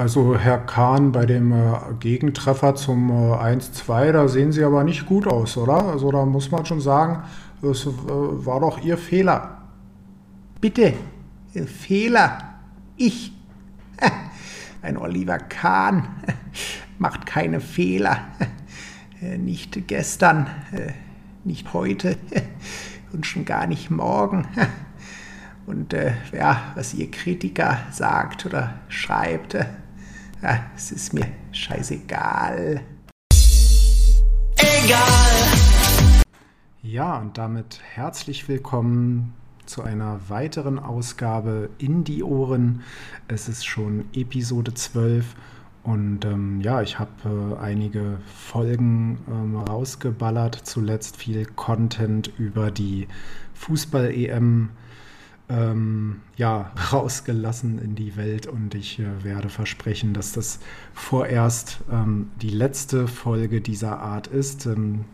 Also Herr Kahn, bei dem äh, Gegentreffer zum äh, 1-2, da sehen Sie aber nicht gut aus, oder? Also da muss man schon sagen, das äh, war doch Ihr Fehler. Bitte, Fehler. Ich. Ein Oliver Kahn macht keine Fehler. Nicht gestern, nicht heute und schon gar nicht morgen. Und äh, ja, was ihr Kritiker sagt oder schreibt, ja, es ist mir scheißegal. Egal. Ja, und damit herzlich willkommen zu einer weiteren Ausgabe in die Ohren. Es ist schon Episode 12 und ähm, ja, ich habe äh, einige Folgen ähm, rausgeballert, zuletzt viel Content über die Fußball-EM ähm, ja, rausgelassen in die Welt und ich äh, werde versprechen, dass das vorerst ähm, die letzte Folge dieser Art ist. Ähm,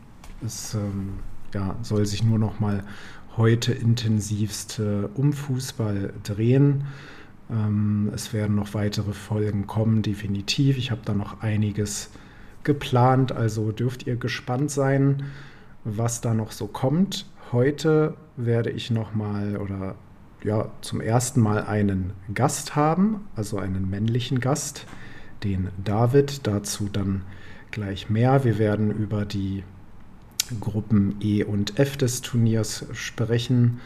es ähm, ja, soll sich nur noch mal heute intensivst äh, um Fußball drehen. Ähm, es werden noch weitere Folgen kommen, definitiv. Ich habe da noch einiges geplant, also dürft ihr gespannt sein, was da noch so kommt. Heute werde ich noch mal oder ja, zum ersten Mal einen Gast haben, also einen männlichen Gast, den David. Dazu dann gleich mehr. Wir werden über die Gruppen E und F des Turniers sprechen,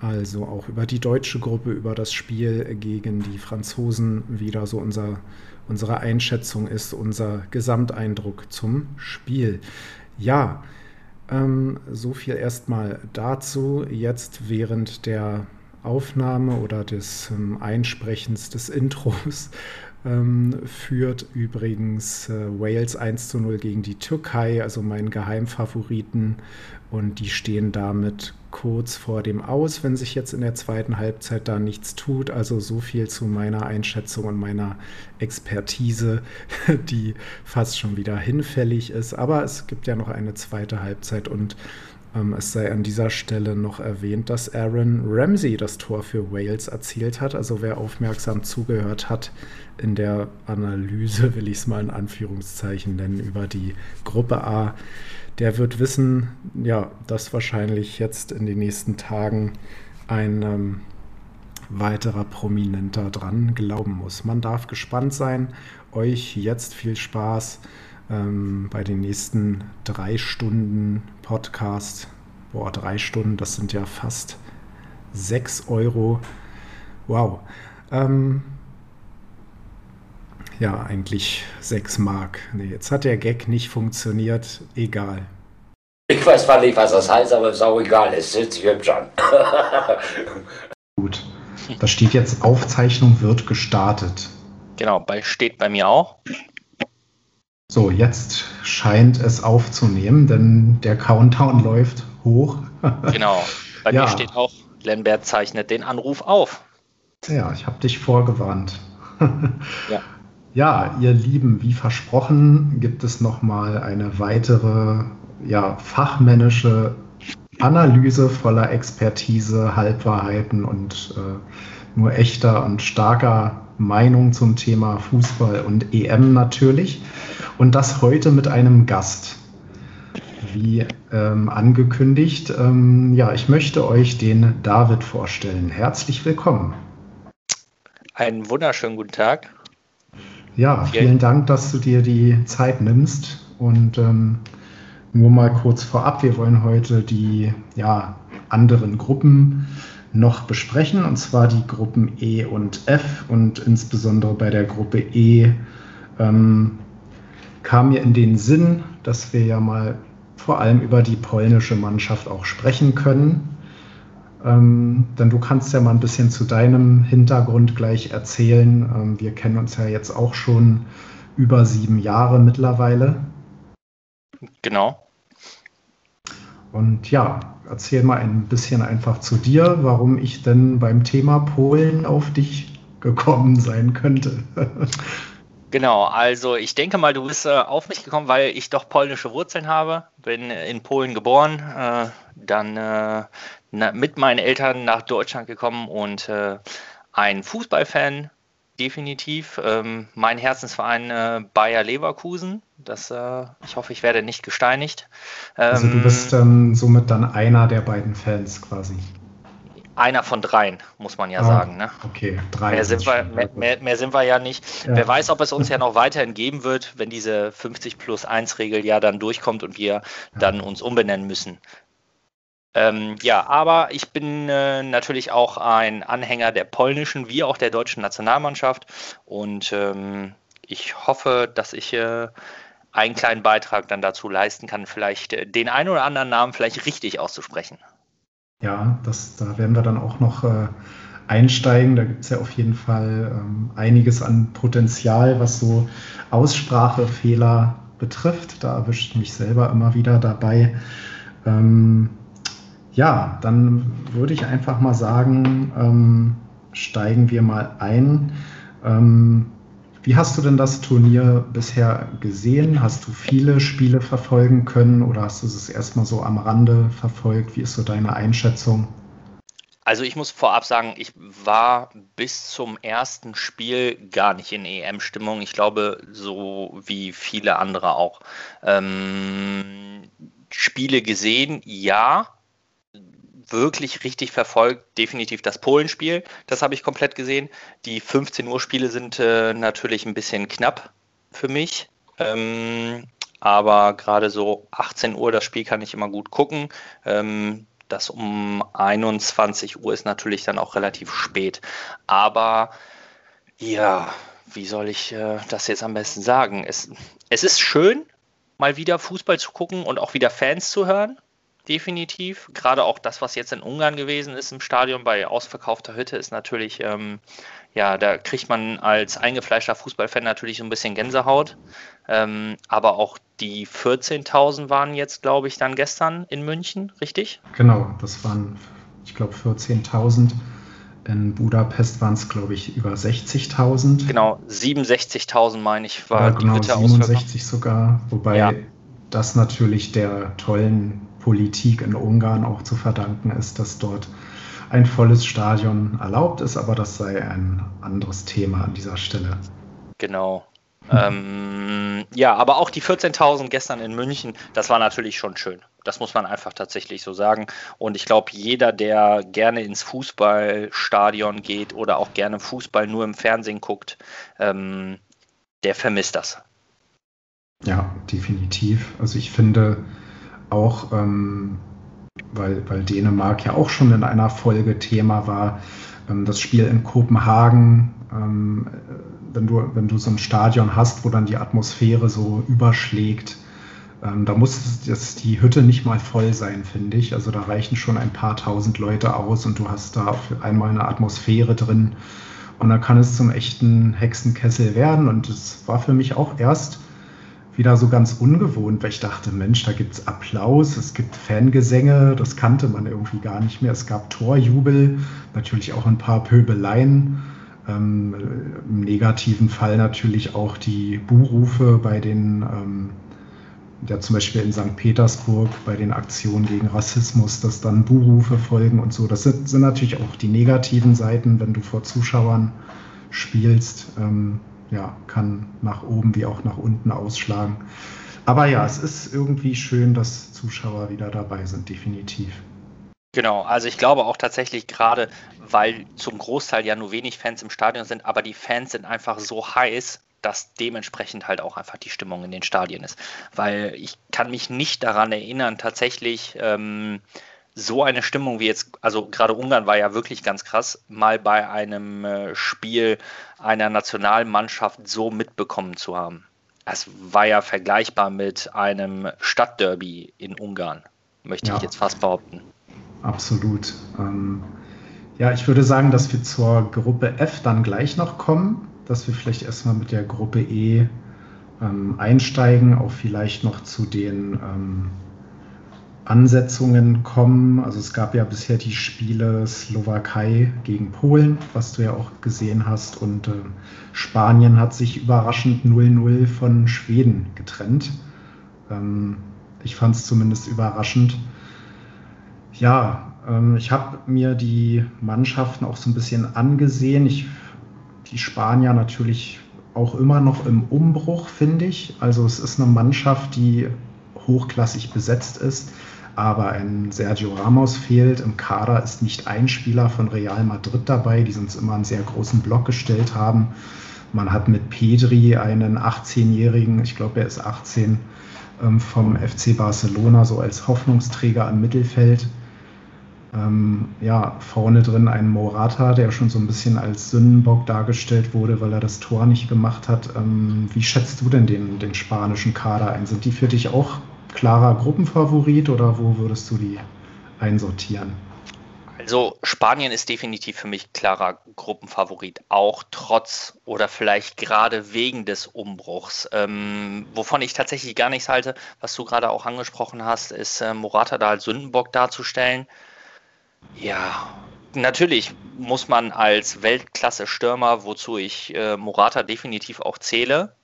also auch über die deutsche Gruppe, über das Spiel gegen die Franzosen, wie da so unser, unsere Einschätzung ist, unser Gesamteindruck zum Spiel. Ja, ähm, so viel erstmal dazu. Jetzt während der Aufnahme oder des ähm, Einsprechens des Intros ähm, führt übrigens äh, Wales 1 zu 0 gegen die Türkei, also meinen Geheimfavoriten. Und die stehen damit kurz vor dem Aus, wenn sich jetzt in der zweiten Halbzeit da nichts tut. Also so viel zu meiner Einschätzung und meiner Expertise, die fast schon wieder hinfällig ist. Aber es gibt ja noch eine zweite Halbzeit und es sei an dieser Stelle noch erwähnt, dass Aaron Ramsey das Tor für Wales erzielt hat. Also wer aufmerksam zugehört hat in der Analyse, will ich es mal in Anführungszeichen nennen, über die Gruppe A, der wird wissen, ja, dass wahrscheinlich jetzt in den nächsten Tagen ein ähm, weiterer Prominenter dran glauben muss. Man darf gespannt sein. Euch jetzt viel Spaß ähm, bei den nächsten drei Stunden Podcast. Boah, drei Stunden, das sind ja fast sechs Euro. Wow. Ähm, ja, eigentlich sechs Mark. Nee, jetzt hat der Gag nicht funktioniert. Egal. Ich weiß zwar nicht, was das heißt, aber ist auch egal. Es sitzt sich hübsch an. Gut. Da steht jetzt Aufzeichnung wird gestartet. Genau, bei, steht bei mir auch. So, jetzt scheint es aufzunehmen, denn der Countdown läuft hoch. genau. Bei ja. mir steht auch, Lambert zeichnet den Anruf auf. Ja, ich habe dich vorgewarnt. ja. ja, ihr Lieben, wie versprochen, gibt es nochmal eine weitere ja, fachmännische Analyse voller Expertise, Halbwahrheiten und äh, nur echter und starker Meinung zum Thema Fußball und EM natürlich. Und das heute mit einem Gast. Wie ähm, angekündigt, ähm, ja, ich möchte euch den David vorstellen. Herzlich willkommen. Einen wunderschönen guten Tag. Ja, vielen Dank, dass du dir die Zeit nimmst. Und ähm, nur mal kurz vorab, wir wollen heute die ja, anderen Gruppen noch besprechen, und zwar die Gruppen E und F. Und insbesondere bei der Gruppe E ähm, kam mir in den Sinn, dass wir ja mal vor allem über die polnische Mannschaft auch sprechen können. Ähm, denn du kannst ja mal ein bisschen zu deinem Hintergrund gleich erzählen. Ähm, wir kennen uns ja jetzt auch schon über sieben Jahre mittlerweile. Genau. Und ja, erzähl mal ein bisschen einfach zu dir, warum ich denn beim Thema Polen auf dich gekommen sein könnte. Genau, also ich denke mal, du bist äh, auf mich gekommen, weil ich doch polnische Wurzeln habe. Bin in Polen geboren, äh, dann äh, na, mit meinen Eltern nach Deutschland gekommen und äh, ein Fußballfan definitiv. Ähm, mein Herzensverein äh, Bayer Leverkusen. Das, äh, ich hoffe, ich werde nicht gesteinigt. Ähm, also du bist ähm, somit dann einer der beiden Fans quasi. Einer von dreien, muss man ja ah, sagen. Ne? Okay, drei. Mehr sind, wir, mehr, mehr, mehr sind wir ja nicht. Ja. Wer weiß, ob es uns ja noch weiterhin geben wird, wenn diese 50 plus 1 Regel ja dann durchkommt und wir ja. dann uns umbenennen müssen. Ähm, ja, aber ich bin äh, natürlich auch ein Anhänger der polnischen wie auch der deutschen Nationalmannschaft und ähm, ich hoffe, dass ich äh, einen kleinen Beitrag dann dazu leisten kann, vielleicht äh, den einen oder anderen Namen vielleicht richtig auszusprechen. Ja, das, da werden wir dann auch noch äh, einsteigen. Da gibt es ja auf jeden Fall ähm, einiges an Potenzial, was so Aussprachefehler betrifft. Da erwische ich mich selber immer wieder dabei. Ähm, ja, dann würde ich einfach mal sagen, ähm, steigen wir mal ein. Ähm, wie hast du denn das Turnier bisher gesehen? Hast du viele Spiele verfolgen können oder hast du es erstmal so am Rande verfolgt? Wie ist so deine Einschätzung? Also ich muss vorab sagen, ich war bis zum ersten Spiel gar nicht in EM-Stimmung. Ich glaube, so wie viele andere auch. Ähm, Spiele gesehen, ja, wirklich richtig verfolgt, definitiv das Polenspiel. Das habe ich komplett gesehen. Die 15 Uhr Spiele sind äh, natürlich ein bisschen knapp für mich. Ähm, aber gerade so 18 Uhr das Spiel kann ich immer gut gucken. Ähm, das um 21 Uhr ist natürlich dann auch relativ spät. Aber ja, wie soll ich äh, das jetzt am besten sagen? Es, es ist schön, mal wieder Fußball zu gucken und auch wieder Fans zu hören definitiv. Gerade auch das, was jetzt in Ungarn gewesen ist im Stadion bei ausverkaufter Hütte, ist natürlich, ähm, ja, da kriegt man als eingefleischter Fußballfan natürlich so ein bisschen Gänsehaut. Ähm, aber auch die 14.000 waren jetzt, glaube ich, dann gestern in München, richtig? Genau, das waren, ich glaube, 14.000. In Budapest waren es, glaube ich, über 60.000. Genau, 67.000 meine ich, war ja, genau, die Hütte 67 sogar, wobei ja. das natürlich der tollen Politik in Ungarn auch zu verdanken ist, dass dort ein volles Stadion erlaubt ist, aber das sei ein anderes Thema an dieser Stelle. Genau. ähm, ja, aber auch die 14.000 gestern in München, das war natürlich schon schön. Das muss man einfach tatsächlich so sagen. Und ich glaube, jeder, der gerne ins Fußballstadion geht oder auch gerne Fußball nur im Fernsehen guckt, ähm, der vermisst das. Ja, definitiv. Also ich finde, auch, ähm, weil, weil Dänemark ja auch schon in einer Folge Thema war, ähm, das Spiel in Kopenhagen, ähm, wenn, du, wenn du so ein Stadion hast, wo dann die Atmosphäre so überschlägt, ähm, da muss das, die Hütte nicht mal voll sein, finde ich. Also da reichen schon ein paar tausend Leute aus und du hast da für einmal eine Atmosphäre drin. Und da kann es zum echten Hexenkessel werden. Und es war für mich auch erst wieder so ganz ungewohnt, weil ich dachte, Mensch, da gibt es Applaus, es gibt Fangesänge, das kannte man irgendwie gar nicht mehr. Es gab Torjubel, natürlich auch ein paar Pöbeleien. Ähm, Im negativen Fall natürlich auch die Buhrufe bei den, ähm, ja zum Beispiel in St. Petersburg bei den Aktionen gegen Rassismus, dass dann Buhrufe folgen und so. Das sind, sind natürlich auch die negativen Seiten, wenn du vor Zuschauern spielst. Ähm, ja, kann nach oben wie auch nach unten ausschlagen. Aber ja, es ist irgendwie schön, dass Zuschauer wieder dabei sind, definitiv. Genau, also ich glaube auch tatsächlich gerade, weil zum Großteil ja nur wenig Fans im Stadion sind, aber die Fans sind einfach so heiß, dass dementsprechend halt auch einfach die Stimmung in den Stadien ist. Weil ich kann mich nicht daran erinnern, tatsächlich ähm, so eine Stimmung wie jetzt, also gerade Ungarn war ja wirklich ganz krass, mal bei einem äh, Spiel einer Nationalmannschaft so mitbekommen zu haben. Es war ja vergleichbar mit einem Stadtderby in Ungarn, möchte ja, ich jetzt fast behaupten. Absolut. Ähm, ja, ich würde sagen, dass wir zur Gruppe F dann gleich noch kommen, dass wir vielleicht erstmal mit der Gruppe E ähm, einsteigen, auch vielleicht noch zu den ähm, Ansetzungen kommen. Also es gab ja bisher die Spiele Slowakei gegen Polen, was du ja auch gesehen hast. Und äh, Spanien hat sich überraschend 0-0 von Schweden getrennt. Ähm, ich fand es zumindest überraschend. Ja, ähm, ich habe mir die Mannschaften auch so ein bisschen angesehen. Ich, die Spanier natürlich auch immer noch im Umbruch, finde ich. Also es ist eine Mannschaft, die hochklassig besetzt ist, aber ein Sergio Ramos fehlt. Im Kader ist nicht ein Spieler von Real Madrid dabei, die sonst immer einen sehr großen Block gestellt haben. Man hat mit Pedri einen 18-jährigen, ich glaube, er ist 18, ähm, vom FC Barcelona so als Hoffnungsträger im Mittelfeld. Ähm, ja, vorne drin ein Morata, der schon so ein bisschen als Sündenbock dargestellt wurde, weil er das Tor nicht gemacht hat. Ähm, wie schätzt du denn den, den spanischen Kader ein? Sind die für dich auch klarer Gruppenfavorit oder wo würdest du die einsortieren? Also Spanien ist definitiv für mich klarer Gruppenfavorit, auch trotz oder vielleicht gerade wegen des Umbruchs. Ähm, wovon ich tatsächlich gar nichts halte, was du gerade auch angesprochen hast, ist äh, Morata da als Sündenbock darzustellen. Ja, natürlich muss man als Weltklasse-Stürmer, wozu ich äh, Morata definitiv auch zähle,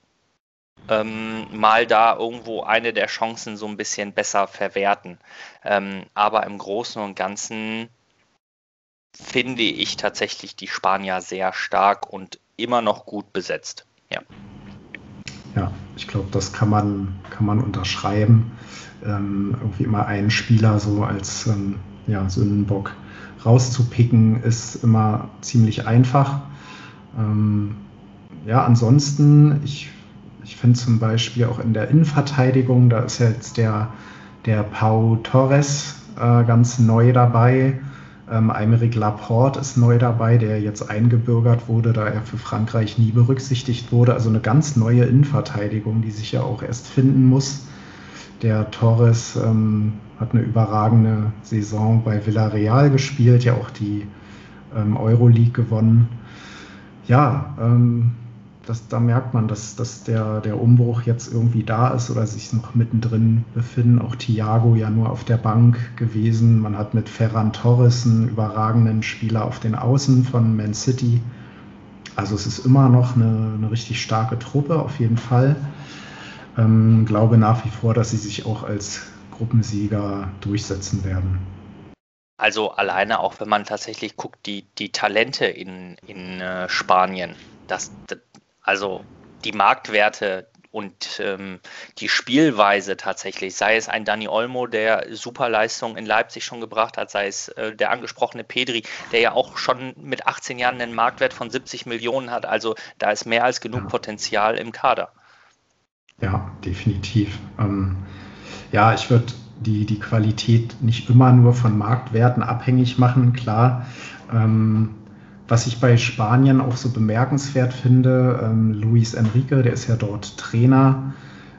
ähm, mal da irgendwo eine der Chancen so ein bisschen besser verwerten. Ähm, aber im Großen und Ganzen finde ich tatsächlich die Spanier sehr stark und immer noch gut besetzt. Ja. Ja, ich glaube, das kann man, kann man unterschreiben. Ähm, irgendwie immer einen Spieler so als ähm, ja, Sündenbock rauszupicken, ist immer ziemlich einfach. Ähm, ja, ansonsten, ich, ich finde zum Beispiel auch in der Innenverteidigung, da ist jetzt der, der Pau Torres äh, ganz neu dabei. Ähm, Aymeric Laporte ist neu dabei, der jetzt eingebürgert wurde, da er für Frankreich nie berücksichtigt wurde. Also eine ganz neue Innenverteidigung, die sich ja auch erst finden muss. Der Torres ähm, hat eine überragende Saison bei Villarreal gespielt, ja auch die ähm, Euroleague gewonnen. Ja, ähm, das, da merkt man, dass, dass der, der Umbruch jetzt irgendwie da ist oder sich noch mittendrin befinden. Auch Thiago ja nur auf der Bank gewesen. Man hat mit Ferran Torres einen überragenden Spieler auf den Außen von Man City. Also es ist immer noch eine, eine richtig starke Truppe, auf jeden Fall. Ähm, glaube nach wie vor, dass sie sich auch als Gruppensieger durchsetzen werden. Also alleine auch, wenn man tatsächlich guckt, die, die Talente in, in äh, Spanien, das, das, also die Marktwerte und ähm, die Spielweise tatsächlich, sei es ein Dani Olmo, der Superleistung in Leipzig schon gebracht hat, sei es äh, der angesprochene Pedri, der ja auch schon mit 18 Jahren einen Marktwert von 70 Millionen hat. Also da ist mehr als genug. Potenzial im Kader. Ja, definitiv. Ähm, ja, ich würde die, die Qualität nicht immer nur von Marktwerten abhängig machen, klar. Ähm, was ich bei Spanien auch so bemerkenswert finde, ähm, Luis Enrique, der ist ja dort Trainer,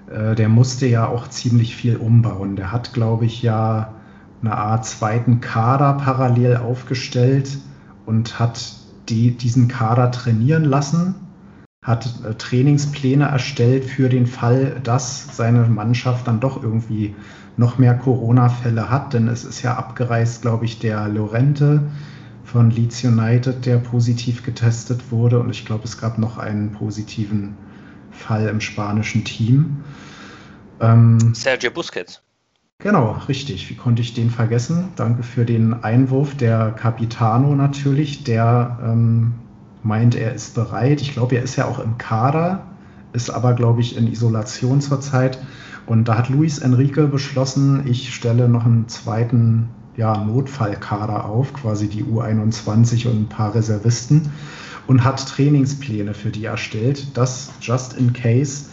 äh, der musste ja auch ziemlich viel umbauen. Der hat, glaube ich, ja eine Art zweiten Kader parallel aufgestellt und hat die, diesen Kader trainieren lassen hat äh, Trainingspläne erstellt für den Fall, dass seine Mannschaft dann doch irgendwie noch mehr Corona-Fälle hat. Denn es ist ja abgereist, glaube ich, der Lorente von Leeds United, der positiv getestet wurde. Und ich glaube, es gab noch einen positiven Fall im spanischen Team. Ähm, Sergio Busquets. Genau, richtig. Wie konnte ich den vergessen? Danke für den Einwurf. Der Capitano natürlich, der ähm, meint, er ist bereit. Ich glaube, er ist ja auch im Kader, ist aber, glaube ich, in Isolation zurzeit. Und da hat Luis Enrique beschlossen, ich stelle noch einen zweiten ja, Notfallkader auf, quasi die U21 und ein paar Reservisten und hat Trainingspläne für die erstellt, dass just in case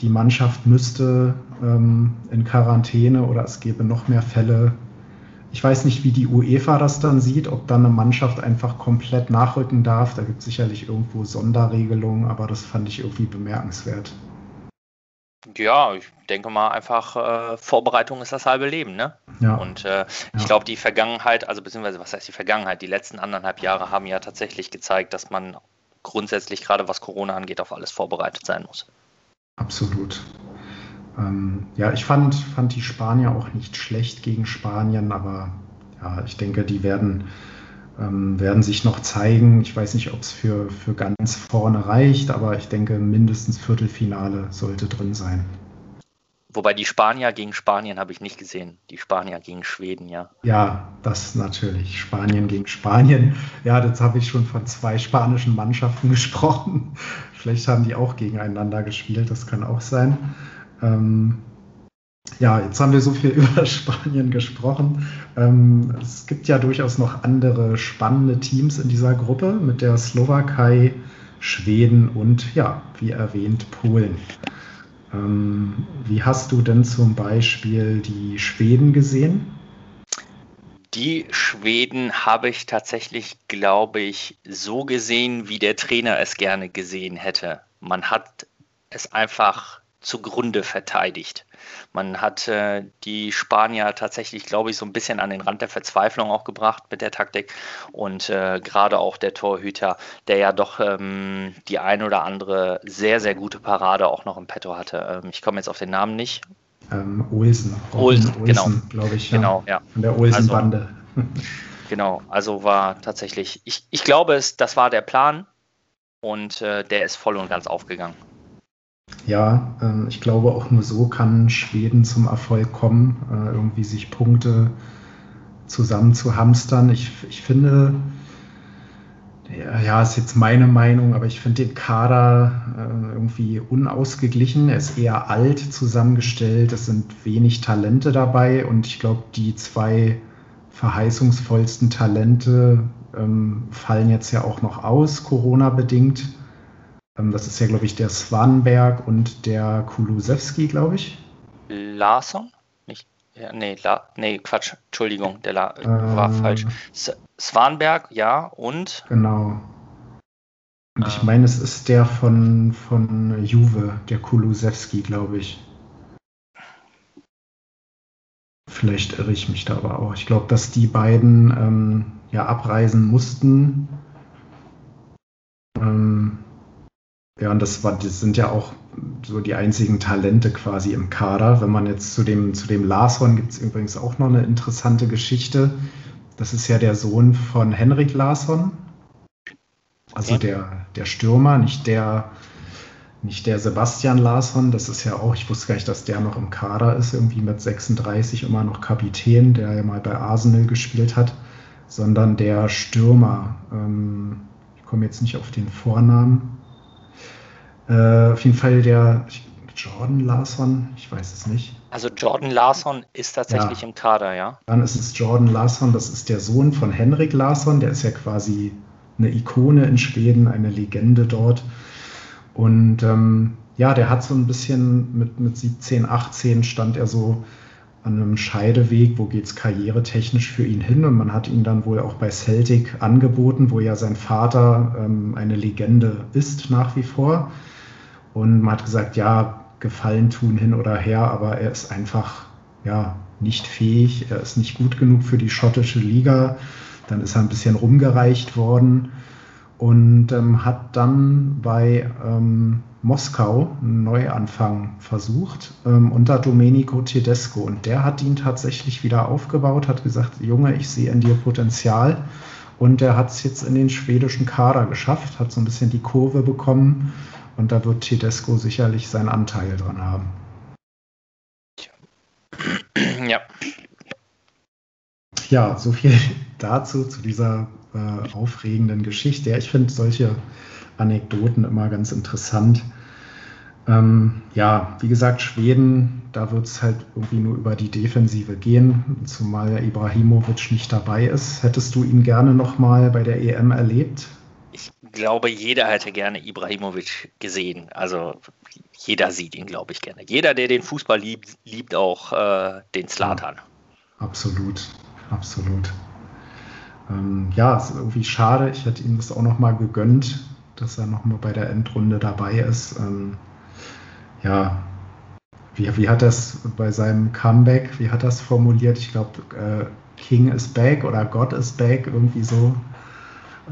die Mannschaft müsste ähm, in Quarantäne oder es gäbe noch mehr Fälle ich weiß nicht, wie die UEFA das dann sieht, ob dann eine Mannschaft einfach komplett nachrücken darf. Da gibt es sicherlich irgendwo Sonderregelungen, aber das fand ich irgendwie bemerkenswert. Ja, ich denke mal einfach, äh, Vorbereitung ist das halbe Leben, ne? Ja. Und äh, ich ja. glaube, die Vergangenheit, also beziehungsweise was heißt die Vergangenheit, die letzten anderthalb Jahre haben ja tatsächlich gezeigt, dass man grundsätzlich gerade was Corona angeht, auf alles vorbereitet sein muss. Absolut. Ähm, ja, ich fand, fand die Spanier auch nicht schlecht gegen Spanien, aber ja, ich denke, die werden, ähm, werden sich noch zeigen. Ich weiß nicht, ob es für, für ganz vorne reicht, aber ich denke, mindestens Viertelfinale sollte drin sein. Wobei die Spanier gegen Spanien habe ich nicht gesehen. Die Spanier gegen Schweden, ja. Ja, das natürlich. Spanien gegen Spanien. Ja, jetzt habe ich schon von zwei spanischen Mannschaften gesprochen. Vielleicht haben die auch gegeneinander gespielt, das kann auch sein. Ähm, ja, jetzt haben wir so viel über Spanien gesprochen. Ähm, es gibt ja durchaus noch andere spannende Teams in dieser Gruppe mit der Slowakei, Schweden und ja, wie erwähnt, Polen. Ähm, wie hast du denn zum Beispiel die Schweden gesehen? Die Schweden habe ich tatsächlich, glaube ich, so gesehen, wie der Trainer es gerne gesehen hätte. Man hat es einfach zugrunde verteidigt. Man hat äh, die Spanier tatsächlich, glaube ich, so ein bisschen an den Rand der Verzweiflung auch gebracht mit der Taktik. Und äh, gerade auch der Torhüter, der ja doch ähm, die ein oder andere sehr, sehr gute Parade auch noch im Petto hatte. Ähm, ich komme jetzt auf den Namen nicht. Ähm, Olsen. Olsen, Olsen genau. glaube ich. Ja. Genau, ja. Von der Olsen-Bande. Also, genau, also war tatsächlich, ich, ich glaube, es, das war der Plan und äh, der ist voll und ganz aufgegangen. Ja, ähm, ich glaube, auch nur so kann Schweden zum Erfolg kommen, äh, irgendwie sich Punkte zusammen zu hamstern. Ich, ich finde, ja, ist jetzt meine Meinung, aber ich finde den Kader äh, irgendwie unausgeglichen. Er ist eher alt zusammengestellt, es sind wenig Talente dabei und ich glaube, die zwei verheißungsvollsten Talente ähm, fallen jetzt ja auch noch aus, Corona-bedingt. Ähm, das ist ja, glaube ich, der Swanberg und der Kulusewski, glaube ich. Larsson? Nicht, ja, nee, La, nee, Quatsch, Entschuldigung, der La, äh, war falsch. S Swanberg, ja, und? Genau. Und ich meine, es ist der von, von Juve, der Kulusewski, glaube ich. Vielleicht irre ich mich da aber auch. Ich glaube, dass die beiden ähm, ja abreisen mussten. Ähm, ja, und das, war, das sind ja auch so die einzigen Talente quasi im Kader. Wenn man jetzt zu dem, zu dem Larsson gibt es übrigens auch noch eine interessante Geschichte. Das ist ja der Sohn von Henrik Larsson. Also ja. der, der Stürmer, nicht der, nicht der Sebastian Larsson. Das ist ja auch, ich wusste gar nicht, dass der noch im Kader ist, irgendwie mit 36 immer noch Kapitän, der ja mal bei Arsenal gespielt hat, sondern der Stürmer. Ähm, ich komme jetzt nicht auf den Vornamen. Äh, auf jeden Fall der Jordan Larson, ich weiß es nicht. Also Jordan Larson ist tatsächlich ja. im Kader, ja? Dann ist es Jordan Larson, das ist der Sohn von Henrik Larsson, der ist ja quasi eine Ikone in Schweden, eine Legende dort. Und ähm, ja, der hat so ein bisschen mit, mit 17, 18 stand er so an einem Scheideweg, wo geht es karrieretechnisch für ihn hin. Und man hat ihn dann wohl auch bei Celtic angeboten, wo ja sein Vater ähm, eine Legende ist nach wie vor. Und man hat gesagt, ja, Gefallen tun hin oder her, aber er ist einfach ja, nicht fähig, er ist nicht gut genug für die schottische Liga. Dann ist er ein bisschen rumgereicht worden und ähm, hat dann bei ähm, Moskau einen Neuanfang versucht ähm, unter Domenico Tedesco. Und der hat ihn tatsächlich wieder aufgebaut, hat gesagt, Junge, ich sehe in dir Potenzial. Und er hat es jetzt in den schwedischen Kader geschafft, hat so ein bisschen die Kurve bekommen und da wird Tedesco sicherlich seinen Anteil dran haben. Ja. Ja, so viel dazu, zu dieser äh, aufregenden Geschichte. Ja, ich finde solche Anekdoten immer ganz interessant. Ähm, ja, wie gesagt, Schweden, da wird es halt irgendwie nur über die Defensive gehen, zumal Ibrahimovic nicht dabei ist. Hättest du ihn gerne nochmal bei der EM erlebt? Glaube, jeder hätte gerne Ibrahimovic gesehen. Also jeder sieht ihn, glaube ich, gerne. Jeder, der den Fußball liebt, liebt auch äh, den Slatan. Ja, absolut, absolut. Ähm, ja, ist irgendwie schade. Ich hätte ihm das auch noch mal gegönnt, dass er noch mal bei der Endrunde dabei ist. Ähm, ja, wie, wie hat das bei seinem Comeback, wie hat das formuliert? Ich glaube, äh, King is back oder God is back, irgendwie so.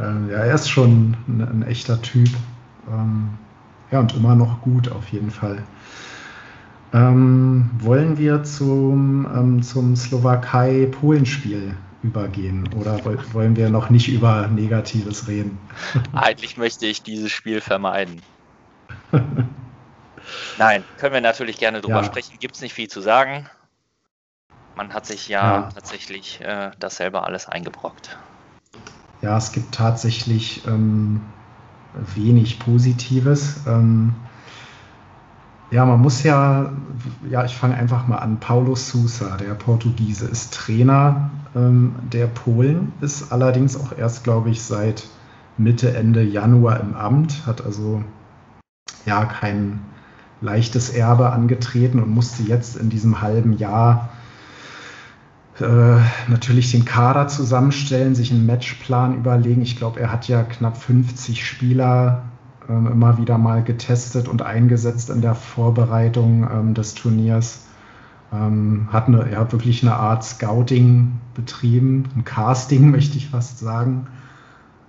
Ähm, ja, er ist schon ein, ein echter Typ. Ähm, ja, und immer noch gut auf jeden Fall. Ähm, wollen wir zum, ähm, zum Slowakei-Polen-Spiel übergehen oder wollen wir noch nicht über Negatives reden? Eigentlich möchte ich dieses Spiel vermeiden. Nein, können wir natürlich gerne drüber Ja. sprechen. Gibt es nicht viel zu sagen. Man hat sich ja, Ja. tatsächlich äh, das selber alles eingebrockt. Ja, es gibt tatsächlich ähm, wenig Positives. Ähm, ja, man muss ja, ja, ich fange einfach mal an. Paulo Sousa, der Portugiese, ist Trainer ähm, der Polen, ist allerdings auch erst, glaube ich, seit Mitte, Ende Januar im Amt, hat also ja kein leichtes Erbe angetreten und musste jetzt in diesem halben Jahr natürlich den Kader zusammenstellen, sich einen Matchplan überlegen. Ich glaube, er hat ja knapp 50 Spieler ähm, immer wieder mal getestet und eingesetzt in der Vorbereitung ähm, des Turniers. Ähm, hat eine, er hat wirklich eine Art Scouting betrieben, ein Casting möchte ich fast sagen.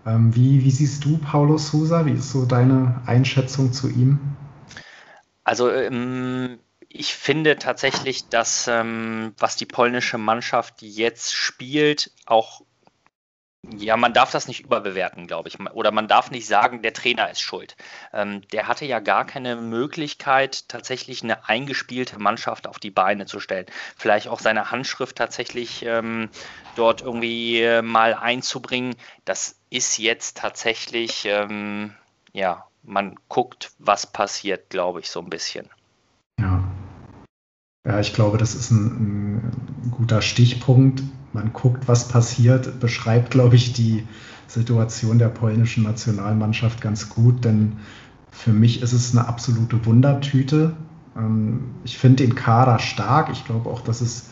Ähm, wie, wie siehst du Paulo Sousa? Wie ist so deine Einschätzung zu ihm? Also ähm, ich finde tatsächlich, dass ähm, was die polnische Mannschaft jetzt spielt, auch ja, man darf das nicht überbewerten, glaube ich. Oder man darf nicht sagen, der Trainer ist schuld. Ähm, der hatte ja gar keine Möglichkeit, tatsächlich eine eingespielte Mannschaft auf die Beine zu stellen. Vielleicht auch seine Handschrift tatsächlich ähm, dort irgendwie äh, mal einzubringen. Das ist jetzt tatsächlich, ähm, ja, man guckt, was passiert, glaube ich, so ein bisschen. Ja. Ich glaube, das ist ein, ein guter Stichpunkt. Man guckt, was passiert, beschreibt, glaube ich, die Situation der polnischen Nationalmannschaft ganz gut, denn für mich ist es eine absolute Wundertüte. Ähm, Ich finde den Kader stark. Ich glaube auch, dass es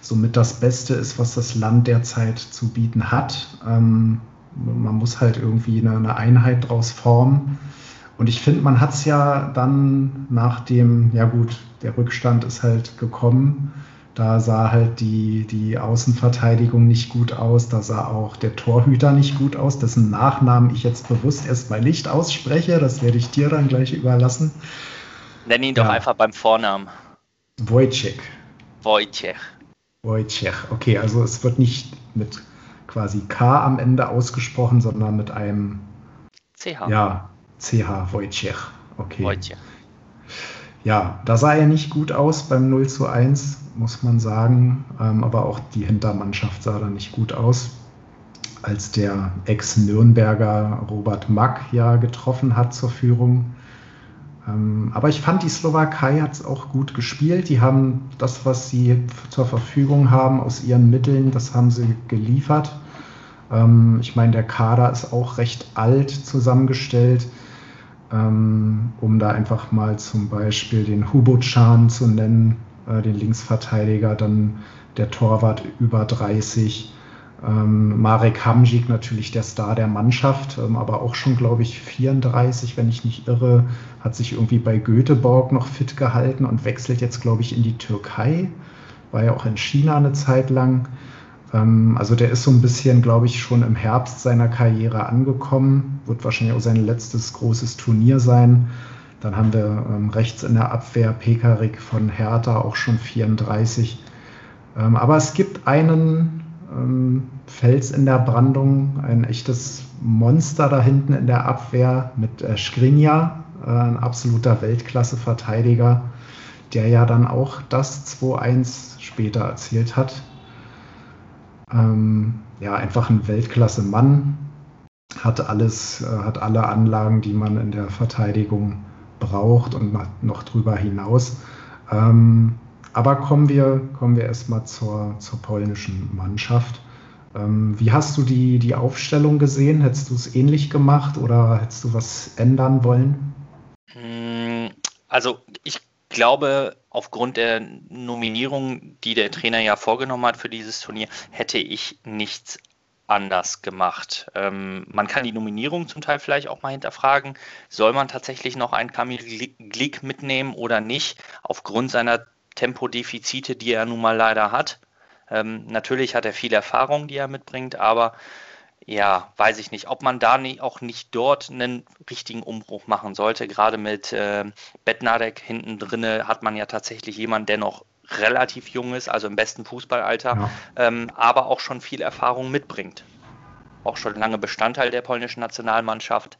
somit das Beste ist, was das Land derzeit zu bieten hat. Ähm, Man muss halt irgendwie eine, eine Einheit draus formen. Und ich finde, man hat es ja dann nach dem, ja gut, der Rückstand ist halt gekommen. Da sah halt die, die Außenverteidigung nicht gut aus. Da sah auch der Torhüter nicht gut aus, dessen Nachnamen ich jetzt bewusst erstmal nicht ausspreche. Das werde ich dir dann gleich überlassen. Nenn ihn doch Ja. einfach beim Vornamen. Wojciech. Wojciech. Wojciech. Okay, also es wird nicht mit quasi K am Ende ausgesprochen, sondern mit einem, CH. ja, CH Wojciech. Okay. Wojciech. Ja, da sah er nicht gut aus beim 0 zu 1, muss man sagen. Ähm, aber auch die Hintermannschaft sah da nicht gut aus. Als der Ex-Nürnberger Robert Mack ja getroffen hat zur Führung. Ähm, aber ich fand, die Slowakei hat es auch gut gespielt. Die haben das, was sie zur Verfügung haben, aus ihren Mitteln, das haben sie geliefert. Ähm, ich meine, der Kader ist auch recht alt zusammengestellt ähm, um da einfach mal zum Beispiel den Hubo-Chan zu nennen, äh, den Linksverteidiger, dann der Torwart über 30, ähm, Marek Hamzik natürlich der Star der Mannschaft, ähm, aber auch schon, glaube ich, 34, wenn ich nicht irre, hat sich irgendwie bei Göteborg noch fit gehalten und wechselt jetzt, glaube ich, in die Türkei, war ja auch in China eine Zeit lang. Ähm, Also der ist so ein bisschen, glaube ich, schon im Herbst seiner Karriere angekommen. Wird wahrscheinlich auch sein letztes großes Turnier sein. Dann haben wir ähm, rechts in der Abwehr Pekarik von Hertha, auch schon 34. Ähm, aber es gibt einen ähm, Fels in der Brandung, ein echtes Monster da hinten in der Abwehr mit äh, Skriniar, äh, ein absoluter Weltklasse-Verteidiger, der ja dann auch das 2-1 später erzielt hat. Ähm, ja, einfach ein Weltklasse-Mann. Hat alles, äh, hat alle Anlagen, die man in der Verteidigung braucht und noch, drüber hinaus. Ähm, aber kommen wir, kommen wir erstmal zur, zur polnischen Mannschaft. Ähm, wie hast du die, die Aufstellung gesehen? Hättest du es ähnlich gemacht oder hättest du was ändern wollen? Mm, Also ich glaube, aufgrund der Nominierung, die der Trainer ja vorgenommen hat für dieses Turnier, hätte ich nichts anders gemacht. Ähm, man kann die Nominierung zum Teil vielleicht auch mal hinterfragen. Soll man tatsächlich noch einen Kamil Glick mitnehmen oder nicht? Aufgrund seiner Tempodefizite, die er nun mal leider hat. Ähm, natürlich hat er viel Erfahrung, die er mitbringt, aber ja, weiß ich nicht, ob man da nicht, auch nicht dort einen richtigen Umbruch machen sollte. Gerade mit äh, Bednarek hinten drinne hat man ja tatsächlich jemanden, der noch relativ jung ist, also im besten Fußballalter, Ja. ähm, aber auch schon viel Erfahrung mitbringt. Auch schon lange Bestandteil der polnischen Nationalmannschaft.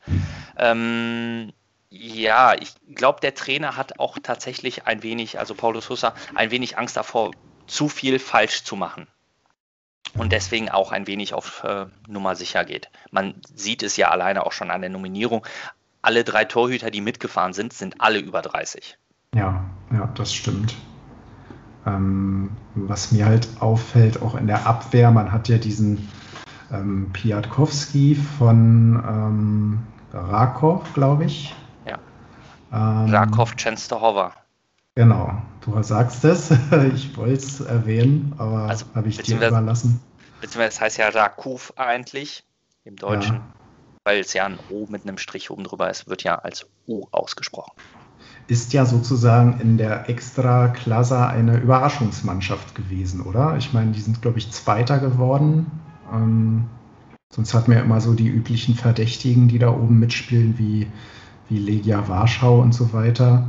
Ähm, Ja, ich glaube, der Trainer hat auch tatsächlich ein wenig, also Paulo Sousa, ein wenig Angst davor, zu viel falsch zu machen. Und deswegen auch ein wenig auf äh, Nummer sicher geht. Man sieht es ja alleine auch schon an der Nominierung. Alle drei Torhüter, die mitgefahren sind, sind alle über 30. Ja, ja, das stimmt. Ähm, was mir halt auffällt, auch in der Abwehr, man hat ja diesen ähm, Piatkowski von ähm, Rakov, glaube ich. Ja. Ähm, Rakov Częstochowa. Genau, du sagst es. ich wollte es erwähnen, aber also, habe ich dir überlassen. Beziehungsweise es heißt ja Rakuf eigentlich im Deutschen, ja. weil es ja ein O mit einem Strich oben drüber ist, wird ja als O ausgesprochen ist ja sozusagen in der Extra-Klasse eine Überraschungsmannschaft gewesen, oder? Ich meine, die sind, glaube ich, Zweiter geworden. Ähm, sonst hat man ja immer so die üblichen Verdächtigen, die da oben mitspielen, wie, wie Legia Warschau und so weiter.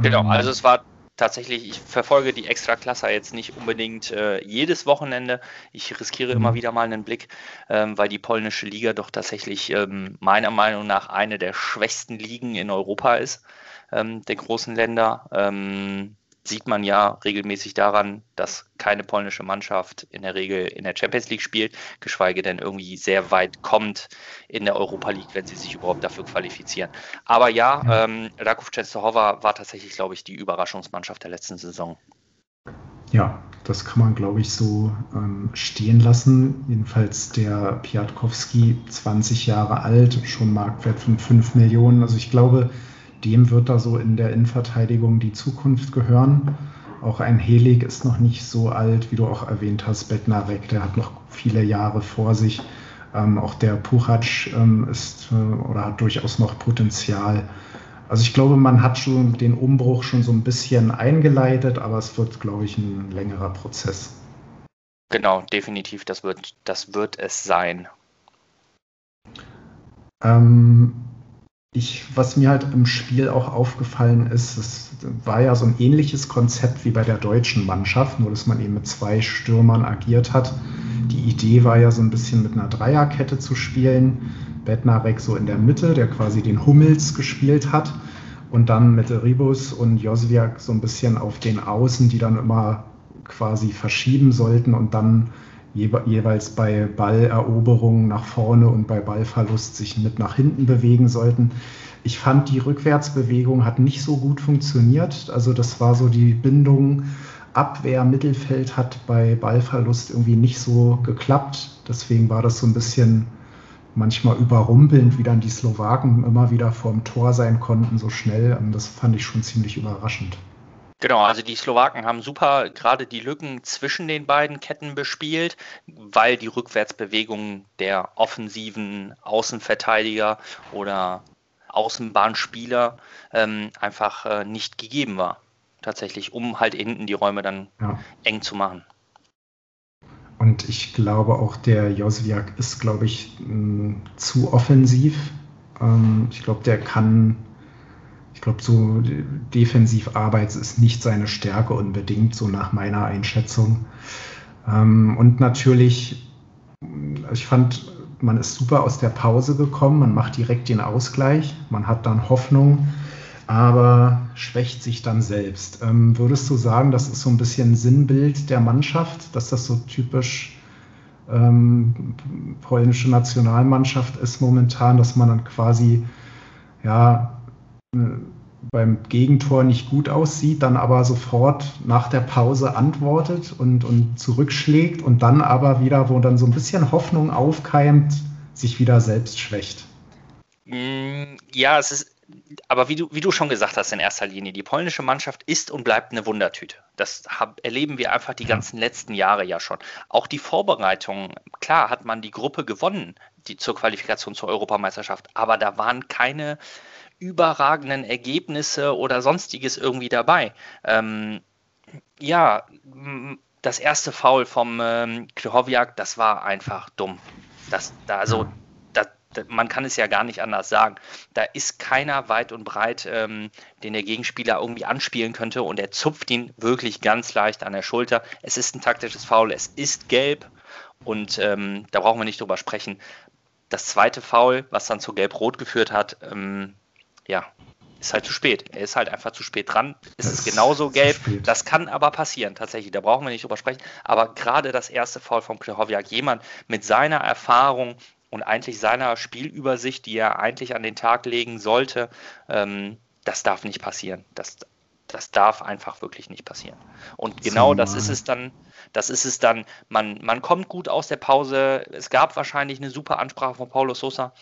Genau, ähm, also es war tatsächlich, ich verfolge die Extraklasse jetzt nicht unbedingt äh, jedes Wochenende. Ich riskiere mhm. immer wieder mal einen Blick, ähm, weil die polnische Liga doch tatsächlich ähm, meiner Meinung nach eine der schwächsten Ligen in Europa ist ähm, der großen Länder. Ähm, sieht man ja regelmäßig daran, dass keine polnische Mannschaft in der Regel in der Champions League spielt, geschweige denn irgendwie sehr weit kommt in der Europa League, wenn sie sich überhaupt dafür qualifizieren. Aber ja, ähm, Rakov Częstochowa war tatsächlich, glaube ich, die Überraschungsmannschaft der letzten Saison. Ja, das kann man, glaube ich, so ähm, stehen lassen. Jedenfalls der Piatkowski, 20 Jahre alt, schon Marktwert von 5 Millionen. Also ich glaube, dem wird da so in der Innenverteidigung die Zukunft gehören. Auch ein Helig ist noch nicht so alt, wie du auch erwähnt hast, Bednarek, der hat noch viele Jahre vor sich. Ähm, auch der Puchac ähm, ist äh, oder hat durchaus noch Potenzial. Also ich glaube, man hat schon den Umbruch schon so ein bisschen eingeleitet, aber es wird, glaube ich, ein längerer Prozess. Genau, definitiv, das wird, das wird es sein. Ähm, ich, was mir halt im Spiel auch aufgefallen ist, es war ja so ein ähnliches Konzept wie bei der deutschen Mannschaft, nur dass man eben mit zwei Stürmern agiert hat. Die Idee war ja so ein bisschen mit einer Dreierkette zu spielen. Bednarek so in der Mitte, der quasi den Hummels gespielt hat. Und dann mit Ribus und Josviak so ein bisschen auf den Außen, die dann immer quasi verschieben sollten und dann jeweils bei Balleroberung nach vorne und bei Ballverlust sich mit nach hinten bewegen sollten. Ich fand, die Rückwärtsbewegung hat nicht so gut funktioniert. Also das war so die Bindung Abwehr, Mittelfeld hat bei Ballverlust irgendwie nicht so geklappt. Deswegen war das so ein bisschen manchmal überrumpelnd, wie dann die Slowaken immer wieder vorm Tor sein konnten, so schnell. Das fand ich schon ziemlich überraschend. Genau, also die Slowaken haben super gerade die Lücken zwischen den beiden Ketten bespielt, weil die Rückwärtsbewegung der offensiven Außenverteidiger oder Außenbahnspieler ähm, einfach äh, nicht gegeben war. Tatsächlich, um halt hinten die Räume dann ja. eng zu machen. Und ich glaube auch, der Josviak ist, glaube ich, zu offensiv. Ähm, ich glaube, der kann ich glaube, so Defensivarbeit ist nicht seine Stärke unbedingt, so nach meiner Einschätzung. Ähm, und natürlich, ich fand, man ist super aus der Pause gekommen, man macht direkt den Ausgleich, man hat dann Hoffnung, aber schwächt sich dann selbst. Ähm, würdest du sagen, das ist so ein bisschen Sinnbild der Mannschaft, dass das so typisch ähm, polnische Nationalmannschaft ist momentan, dass man dann quasi ja beim Gegentor nicht gut aussieht, dann aber sofort nach der Pause antwortet und, und zurückschlägt und dann aber wieder, wo dann so ein bisschen Hoffnung aufkeimt, sich wieder selbst schwächt. Mm, ja, es ist, aber wie du, wie du schon gesagt hast in erster Linie, die polnische Mannschaft ist und bleibt eine Wundertüte. Das hab, erleben wir einfach die ganzen letzten Jahre ja schon. Auch die Vorbereitung, klar hat man die Gruppe gewonnen, die zur Qualifikation zur Europameisterschaft, aber da waren keine überragenden Ergebnisse oder sonstiges irgendwie dabei. Ähm, ja, das erste Foul vom ähm, Krychowiak, das war einfach dumm. Das, da, also, das, das, man kann es ja gar nicht anders sagen. Da ist keiner weit und breit, ähm, den der Gegenspieler irgendwie anspielen könnte und er zupft ihn wirklich ganz leicht an der Schulter. Es ist ein taktisches Foul, es ist gelb und ähm, da brauchen wir nicht drüber sprechen. Das zweite Foul, was dann zu gelb-rot geführt hat, ähm, ja, ist halt zu spät. Er ist halt einfach zu spät dran. Es ist genauso gelb. Das kann aber passieren, tatsächlich. Da brauchen wir nicht drüber sprechen. Aber gerade das erste Foul von Krychowiak, jemand mit seiner Erfahrung und eigentlich seiner Spielübersicht, die er eigentlich an den Tag legen sollte, ähm, das darf nicht passieren. Das, das darf einfach wirklich nicht passieren. Und genau Zumal. das ist es dann, das ist es dann, man, man kommt gut aus der Pause. Es gab wahrscheinlich eine super Ansprache von Paulo Sosa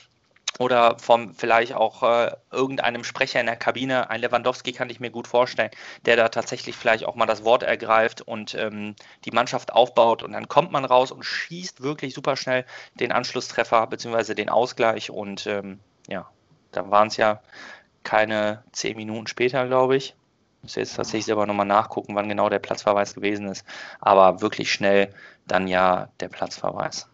oder vom vielleicht auch äh, irgendeinem Sprecher in der Kabine, ein Lewandowski kann ich mir gut vorstellen, der da tatsächlich vielleicht auch mal das Wort ergreift und ähm, die Mannschaft aufbaut und dann kommt man raus und schießt wirklich super schnell den Anschlusstreffer bzw. den Ausgleich und ähm, ja, dann waren es ja keine zehn Minuten später, glaube ich. Muss jetzt tatsächlich selber nochmal nachgucken, wann genau der Platzverweis gewesen ist, aber wirklich schnell dann ja der Platzverweis.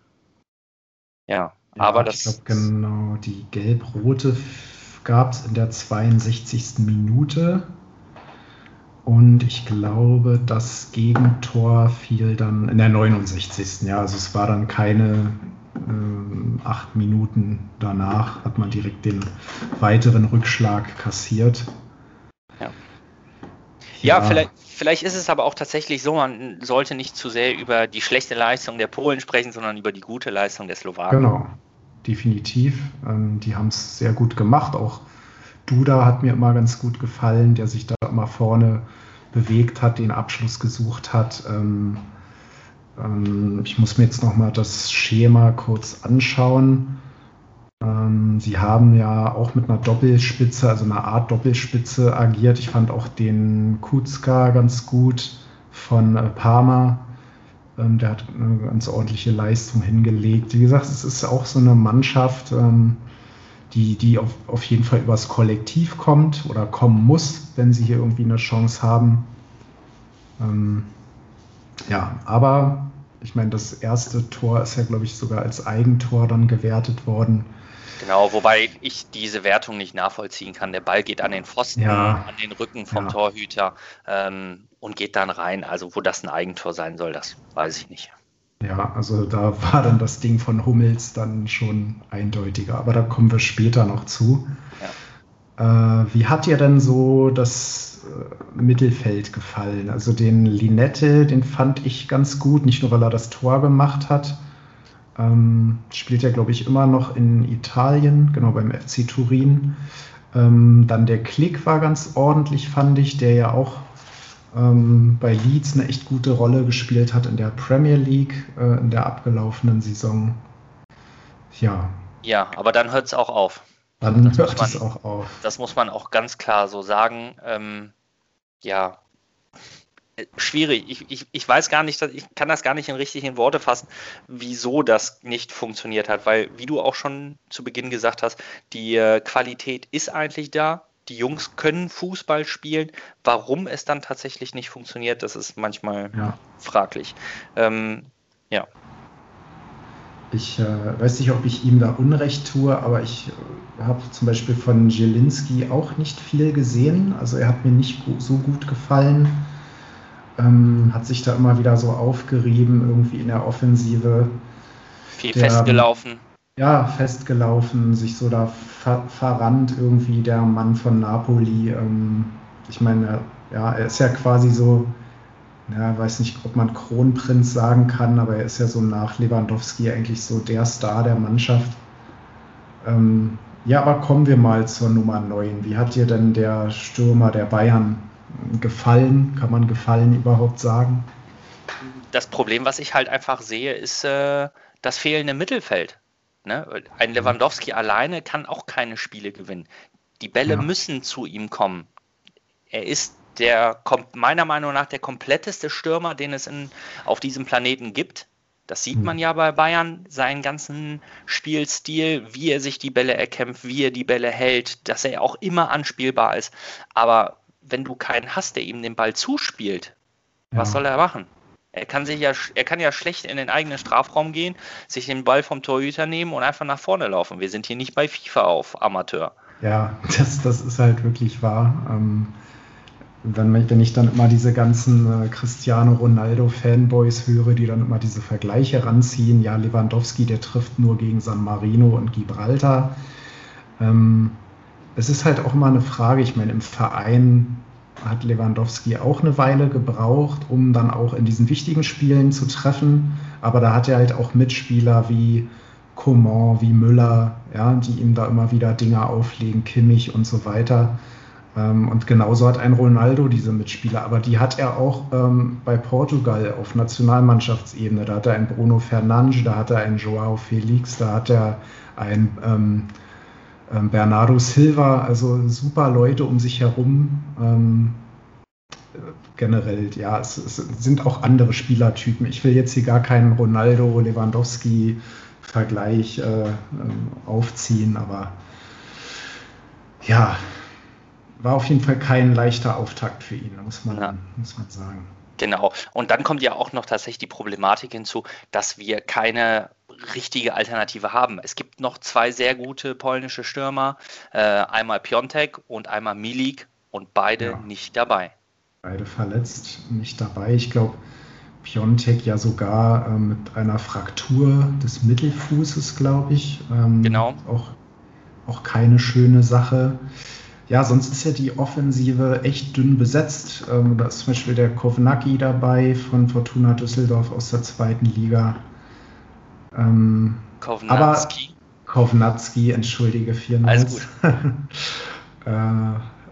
Ja, ja, aber das. Ich glaube, genau, die gelb-rote gab es in der 62. Minute. Und ich glaube, das Gegentor fiel dann in der 69. Ja, also es war dann keine äh, acht Minuten danach, hat man direkt den weiteren Rückschlag kassiert. Ja, ja, ja vielleicht, vielleicht ist es aber auch tatsächlich so, man sollte nicht zu sehr über die schlechte Leistung der Polen sprechen, sondern über die gute Leistung der Slowaken. Genau, definitiv. Ähm, die haben es sehr gut gemacht. Auch Duda hat mir immer ganz gut gefallen, der sich da immer vorne bewegt hat, den Abschluss gesucht hat. Ähm, ähm, ich muss mir jetzt nochmal das Schema kurz anschauen. Ähm, sie haben ja auch mit einer Doppelspitze, also einer Art Doppelspitze agiert. Ich fand auch den Kuzka ganz gut von äh, Parma. Ähm, der hat eine ganz ordentliche Leistung hingelegt. Wie gesagt, es ist auch so eine Mannschaft, ähm, die, die auf, auf jeden Fall übers Kollektiv kommt oder kommen muss, wenn sie hier irgendwie eine Chance haben. Ähm, ja, aber ich meine, das erste Tor ist ja, glaube ich, sogar als Eigentor dann gewertet worden. Genau, wobei ich diese Wertung nicht nachvollziehen kann. Der Ball geht an den Pfosten, ja. an den Rücken vom ja. Torhüter ähm, und geht dann rein. Also wo das ein Eigentor sein soll, das weiß ich nicht. Ja, also da war dann das Ding von Hummels dann schon eindeutiger, aber da kommen wir später noch zu. Ja. Äh, wie hat dir denn so das äh, Mittelfeld gefallen? Also den Linette, den fand ich ganz gut, nicht nur weil er das Tor gemacht hat, ähm, spielt ja, glaube ich, immer noch in Italien, genau beim FC Turin. Ähm, dann der Klick war ganz ordentlich, fand ich, der ja auch ähm, bei Leeds eine echt gute Rolle gespielt hat in der Premier League äh, in der abgelaufenen Saison. Ja. Ja, aber dann hört es auch auf. Dann das hört es auch auf. Das muss man auch ganz klar so sagen. Ähm, ja, schwierig. Ich, ich, ich weiß gar nicht, ich kann das gar nicht in richtigen Worte fassen, wieso das nicht funktioniert hat, weil, wie du auch schon zu Beginn gesagt hast, die äh, Qualität ist eigentlich da. Die Jungs können Fußball spielen. Warum es dann tatsächlich nicht funktioniert, das ist manchmal ja. fraglich. Ähm, ja. Ich äh, weiß nicht, ob ich ihm da Unrecht tue, aber ich äh, habe zum Beispiel von Zielinski auch nicht viel gesehen. Also er hat mir nicht so gut gefallen ähm, hat sich da immer wieder so aufgerieben, irgendwie in der Offensive. Viel der, festgelaufen. Ja, festgelaufen, sich so da ver verrannt, irgendwie der Mann von Napoli. Ähm, ich meine, ja, er ist ja quasi so, ja, weiß nicht, ob man Kronprinz sagen kann, aber er ist ja so nach Lewandowski eigentlich so der Star der Mannschaft. Ähm, ja, aber kommen wir mal zur Nummer 9. Wie hat dir denn der Stürmer der Bayern gefallen? Kann man gefallen überhaupt sagen? Das Problem, was ich halt einfach sehe, ist äh, das fehlende Mittelfeld. Ne? Ein Lewandowski alleine kann auch keine Spiele gewinnen. Die Bälle ja. müssen zu ihm kommen. Er ist der meiner Meinung nach der kompletteste Stürmer, den es in, auf diesem Planeten gibt. Das sieht man ja bei Bayern, seinen ganzen Spielstil, wie er sich die Bälle erkämpft, wie er die Bälle hält, dass er auch immer anspielbar ist. Aber wenn du keinen hast, der ihm den Ball zuspielt, ja. was soll er machen? Er kann sich ja, er kann ja schlecht in den eigenen Strafraum gehen, sich den Ball vom Torhüter nehmen und einfach nach vorne laufen. Wir sind hier nicht bei FIFA auf Amateur. Ja, das, das ist halt wirklich wahr. Ähm, wenn, wenn ich dann immer diese ganzen äh, Cristiano Ronaldo-Fanboys höre, die dann immer diese Vergleiche ranziehen, ja, Lewandowski, der trifft nur gegen San Marino und Gibraltar. Ähm, es ist halt auch immer eine Frage, ich meine, im Verein hat Lewandowski auch eine Weile gebraucht, um dann auch in diesen wichtigen Spielen zu treffen. Aber da hat er halt auch Mitspieler wie Coman, wie Müller, ja, die ihm da immer wieder Dinge auflegen, Kimmich und so weiter. Ähm, und genauso hat ein Ronaldo diese Mitspieler, aber die hat er auch ähm, bei Portugal auf Nationalmannschaftsebene. Da hat er einen Bruno Fernandes, da hat er einen Joao Felix, da hat er einen ähm, Bernardo Silva, also super Leute um sich herum. Ähm, generell, ja, es, es, sind auch andere Spielertypen. Ich will jetzt hier gar keinen Ronaldo, Lewandowski Vergleich äh, ähm, aufziehen, aber ja, war auf jeden Fall kein leichter Auftakt für ihn, muss man, ja. muss man sagen. Genau. Und dann kommt ja auch noch tatsächlich die Problematik hinzu, dass wir keine richtige Alternative haben. Es gibt noch zwei sehr gute polnische Stürmer, äh, einmal Piontek und einmal Milik und beide ja. nicht dabei. Beide verletzt, nicht dabei. Ich glaube, Piontek ja sogar äh, mit einer Fraktur des Mittelfußes, glaube ich. Ähm, genau. Auch, auch keine schöne Sache. Ja, sonst ist ja die Offensive echt dünn besetzt. Ähm, da ist zum Beispiel der Kovnacki dabei von Fortuna Düsseldorf aus der zweiten Liga. Ähm, Kovnatski. Aber Kovnatski, entschuldige, 4 Alles gut. äh,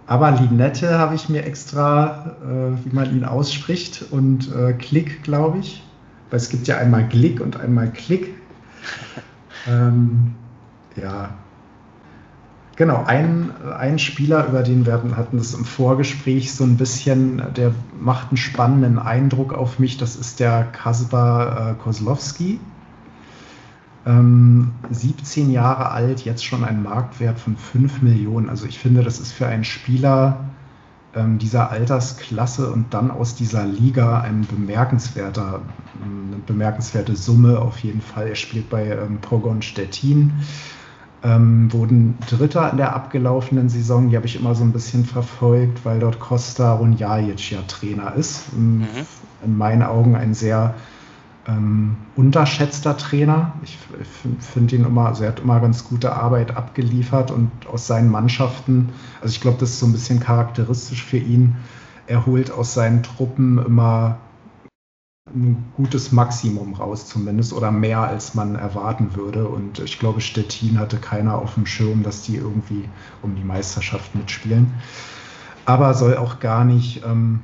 aber Linette habe ich mir extra, äh, wie man ihn ausspricht, und äh, Klick, glaube ich. Weil es gibt ja einmal Glick und einmal Klick. ähm, ja, Genau, ein, ein Spieler, über den wir hatten es im Vorgespräch so ein bisschen, der macht einen spannenden Eindruck auf mich, das ist der Kaspar äh, Kozlowski. Ähm, 17 Jahre alt, jetzt schon ein Marktwert von 5 Millionen. Also ich finde, das ist für einen Spieler ähm, dieser Altersklasse und dann aus dieser Liga ein bemerkenswerter, eine bemerkenswerte Summe auf jeden Fall. Er spielt bei ähm, Pogon Stettin ähm, wurden Dritter in der abgelaufenen Saison. Die habe ich immer so ein bisschen verfolgt, weil dort Costa Runjajic ja Trainer ist. Ähm, mhm. In meinen Augen ein sehr ähm, unterschätzter Trainer. Ich finde ihn immer, also er hat immer ganz gute Arbeit abgeliefert und aus seinen Mannschaften, also ich glaube, das ist so ein bisschen charakteristisch für ihn. Er holt aus seinen Truppen immer ein gutes Maximum raus zumindest oder mehr als man erwarten würde. Und ich glaube, Stettin hatte keiner auf dem Schirm, dass die irgendwie um die Meisterschaft mitspielen. Aber soll auch gar nicht ähm,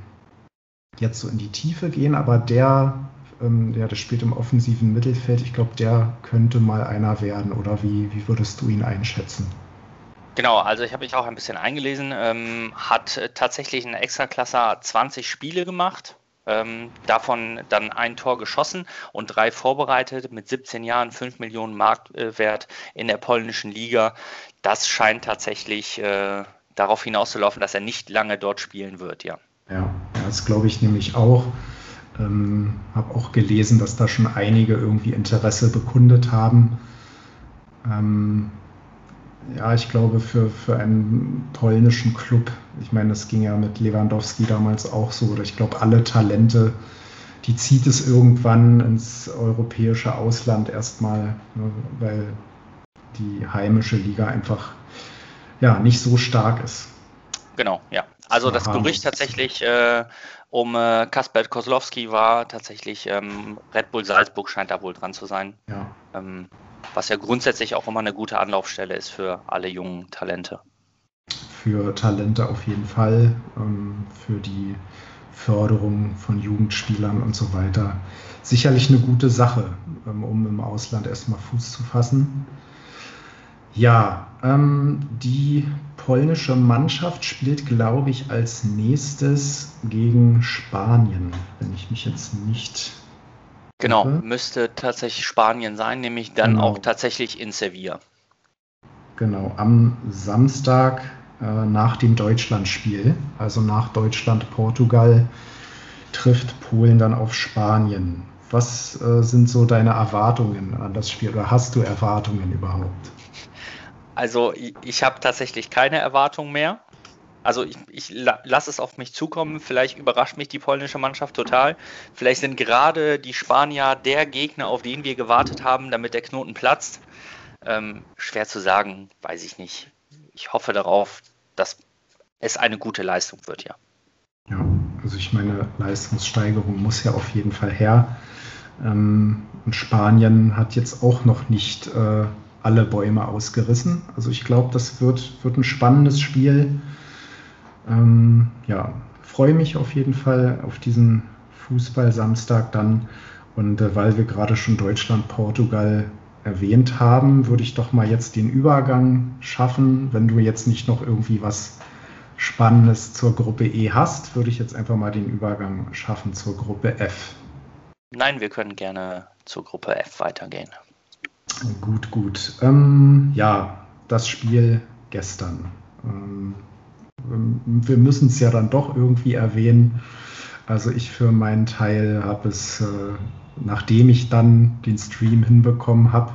jetzt so in die Tiefe gehen. Aber der, ähm, ja, der spielt im offensiven Mittelfeld. Ich glaube, der könnte mal einer werden. Oder wie, wie würdest du ihn einschätzen? Genau, also ich habe mich auch ein bisschen eingelesen, ähm, hat tatsächlich in Extraklasse 20 Spiele gemacht, ähm, davon dann ein Tor geschossen und drei vorbereitet mit 17 Jahren, 5 Millionen Marktwert in der polnischen Liga. Das scheint tatsächlich äh, darauf hinauszulaufen, dass er nicht lange dort spielen wird, ja. Ja, das glaube ich nämlich auch. Ähm, habe auch gelesen, dass da schon einige irgendwie Interesse bekundet haben. Ähm, ja, ich glaube, für, für einen polnischen Club, ich meine, das ging ja mit Lewandowski damals auch so, oder ich glaube, alle Talente, die zieht es irgendwann ins europäische Ausland erstmal, ne, weil die heimische Liga einfach ja nicht so stark ist. Genau, ja. Also das Gerücht tatsächlich äh, um äh, Kasper Kozlowski war tatsächlich ähm, Red Bull Salzburg scheint da wohl dran zu sein. Ja. Ähm, was ja grundsätzlich auch immer eine gute Anlaufstelle ist für alle jungen Talente. Für Talente auf jeden Fall, ähm, für die Förderung von Jugendspielern und so weiter. Sicherlich eine gute Sache, ähm, um im Ausland erstmal Fuß zu fassen. Ja, ähm, die polnische Mannschaft spielt, glaube ich, als nächstes gegen Spanien, wenn ich mich jetzt nicht Genau, mhm. müsste tatsächlich Spanien sein, nämlich dann genau. auch tatsächlich in Sevilla. Genau, am Samstag äh, nach dem Deutschlandspiel, also nach Deutschland-Portugal, trifft Polen dann auf Spanien. Was äh, sind so deine Erwartungen an das Spiel oder hast du Erwartungen überhaupt? Also ich, ich habe tatsächlich keine Erwartungen mehr. Also ich, ich lasse es auf mich zukommen. Vielleicht überrascht mich die polnische Mannschaft total. Vielleicht sind gerade die Spanier der Gegner, auf den wir gewartet haben, damit der Knoten platzt. Ähm, schwer zu sagen, weiß ich nicht. ich hoffe darauf, dass es eine gute Leistung wird, ja. Ja, also ich meine, Leistungssteigerung muss ja auf jeden Fall her. Ähm, und Spanien hat jetzt auch noch nicht äh, alle Bäume ausgerissen. Also ich glaube, das wird, wird ein spannendes Spiel. Ähm, ja, freue mich auf jeden Fall auf diesen Fußball-Samstag dann. Und äh, weil wir gerade schon Deutschland, Portugal erwähnt haben, würde ich doch mal jetzt den Übergang schaffen. Wenn du jetzt nicht noch irgendwie was Spannendes zur Gruppe E hast, würde ich jetzt einfach mal den Übergang schaffen zur Gruppe F. Nein, wir können gerne zur Gruppe F weitergehen. Gut, gut. Ähm, ja, das Spiel gestern. Ähm, wir müssen es ja dann doch irgendwie erwähnen. Also ich für meinen Teil habe es, äh, nachdem ich dann den Stream hinbekommen habe,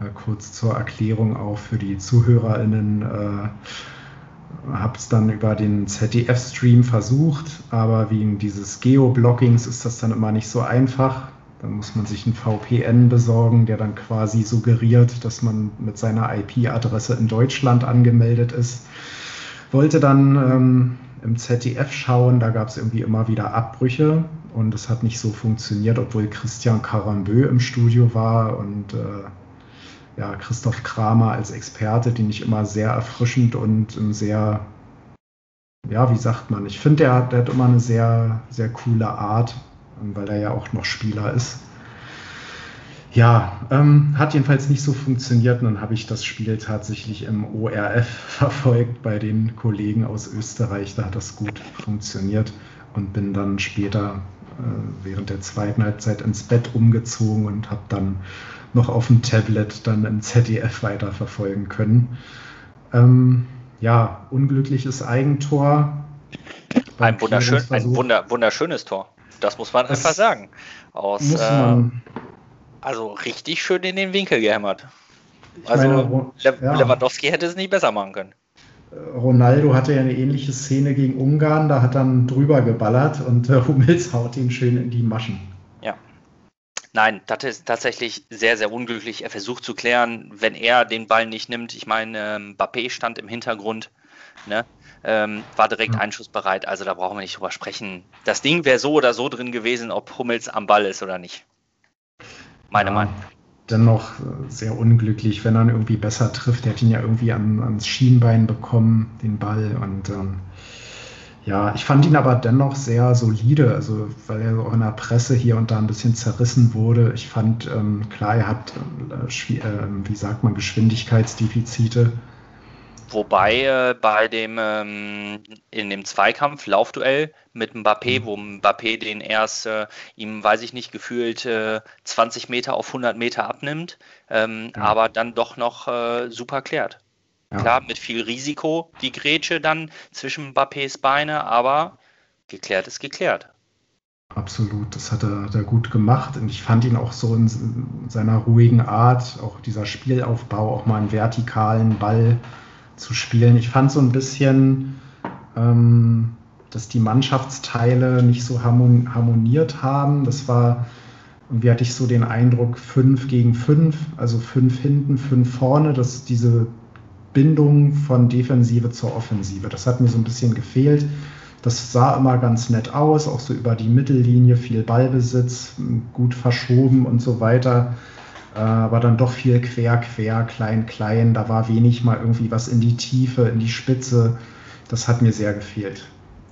äh, kurz zur Erklärung auch für die ZuhörerInnen, äh, habe es dann über den ZDF-Stream versucht, aber wegen dieses Geoblockings ist das dann immer nicht so einfach. Dann muss man sich einen VPN besorgen, der dann quasi suggeriert, dass man mit seiner IP-Adresse in Deutschland angemeldet ist. Wollte dann ähm, im ZDF schauen, da gab es irgendwie immer wieder Abbrüche und es hat nicht so funktioniert, obwohl Christian Carambeu im Studio war und äh, ja, Christoph Kramer als Experte, den ich immer sehr erfrischend und sehr, ja, wie sagt man, ich finde, der, der hat immer eine sehr, sehr coole Art, weil er ja auch noch Spieler ist. Ja, ähm, hat jedenfalls nicht so funktioniert. Und dann habe ich das Spiel tatsächlich im ORF verfolgt bei den Kollegen aus Österreich. Da hat das gut funktioniert und bin dann später äh, während der zweiten Halbzeit ins Bett umgezogen und habe dann noch auf dem Tablet dann im ZDF weiterverfolgen können. Ähm, ja, unglückliches Eigentor. Ein, wunderschön, ein wunder, wunderschönes Tor. Das muss man das einfach sagen. Aus, äh, also richtig schön in den Winkel gehämmert. Also meine, ja. Lewandowski hätte es nicht besser machen können. Äh, Ronaldo hatte ja eine ähnliche Szene gegen Ungarn, da hat dann drüber geballert und äh, Hummels haut ihn schön in die Maschen. Ja. Nein, das ist tatsächlich sehr, sehr unglücklich. Er versucht zu klären, wenn er den Ball nicht nimmt. Ich meine, ähm, Bappé stand im Hintergrund, ne? Ähm, war direkt ja. einschussbereit. Also da brauchen wir nicht drüber sprechen. Das Ding wäre so oder so drin gewesen, ob Hummels am Ball ist oder nicht. Meine ja, Meinung. Dennoch äh, sehr unglücklich, wenn er irgendwie besser trifft. Der hat ihn ja irgendwie an, ans Schienbein bekommen, den Ball. Und ähm, ja, ich fand ihn aber dennoch sehr solide, also weil er auch in der Presse hier und da ein bisschen zerrissen wurde. Ich fand, ähm, klar, er hat, äh, äh, wie sagt man, Geschwindigkeitsdefizite. Wobei äh, bei dem ähm, in dem Zweikampf, Laufduell mit Mbappé, mhm. wo Mbappé den erst äh, ihm, weiß ich nicht, gefühlt äh, 20 Meter auf 100 Meter abnimmt, ähm, ja. aber dann doch noch äh, super klärt. Ja. Klar, mit viel Risiko die Grätsche dann zwischen Mbappés Beine, aber geklärt ist geklärt. Absolut, das hat er, hat er, gut gemacht und ich fand ihn auch so in seiner ruhigen Art, auch dieser Spielaufbau, auch mal einen vertikalen Ball zu spielen. Ich fand so ein bisschen, ähm, dass die Mannschaftsteile nicht so harmoniert haben. Das war, irgendwie hatte ich so den Eindruck, fünf gegen fünf, also fünf hinten, fünf vorne, dass diese Bindung von Defensive zur Offensive, das hat mir so ein bisschen gefehlt. Das sah immer ganz nett aus, auch so über die Mittellinie, viel Ballbesitz, gut verschoben und so weiter. Äh, aber dann doch viel quer, quer, klein, klein. Da war wenig mal irgendwie was in die Tiefe, in die Spitze. Das hat mir sehr gefehlt.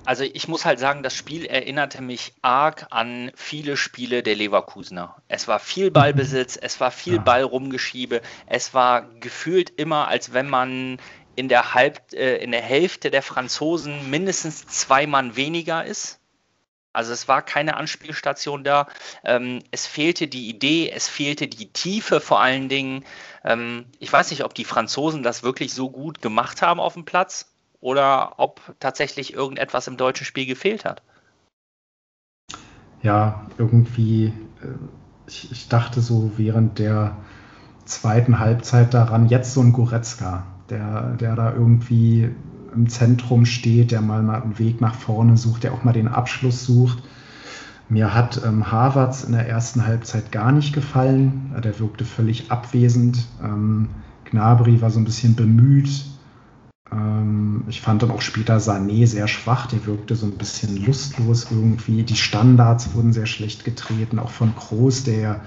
Also ich muss halt sagen, das Spiel erinnerte mich arg an viele Spiele der Leverkusener. Es war viel Ballbesitz, es war viel ja. Ballrumgeschiebe, es war gefühlt immer, als wenn man in der, Halb, äh, in der Hälfte der Franzosen mindestens zwei Mann weniger ist. Also es war keine Anspielstation da. Ähm, es fehlte die Idee, es fehlte die Tiefe vor allen Dingen. Ähm, ich weiß nicht, ob die Franzosen das wirklich so gut gemacht haben auf dem Platz oder ob tatsächlich irgendetwas im deutschen Spiel gefehlt hat. Ja, irgendwie, äh, ich, ich dachte so während der zweiten Halbzeit daran, jetzt so ein Goretzka, der, der da irgendwie im Zentrum steht, der mal, mal einen Weg nach vorne sucht, der auch mal den Abschluss sucht. Mir hat ähm, Harvards in der ersten Halbzeit gar nicht gefallen. Der wirkte völlig abwesend. Ähm, Gnabry war so ein bisschen bemüht. Ähm, ich fand dann auch später Sané sehr schwach. Der wirkte so ein bisschen lustlos irgendwie. Die Standards wurden sehr schlecht getreten, auch von Kroos, der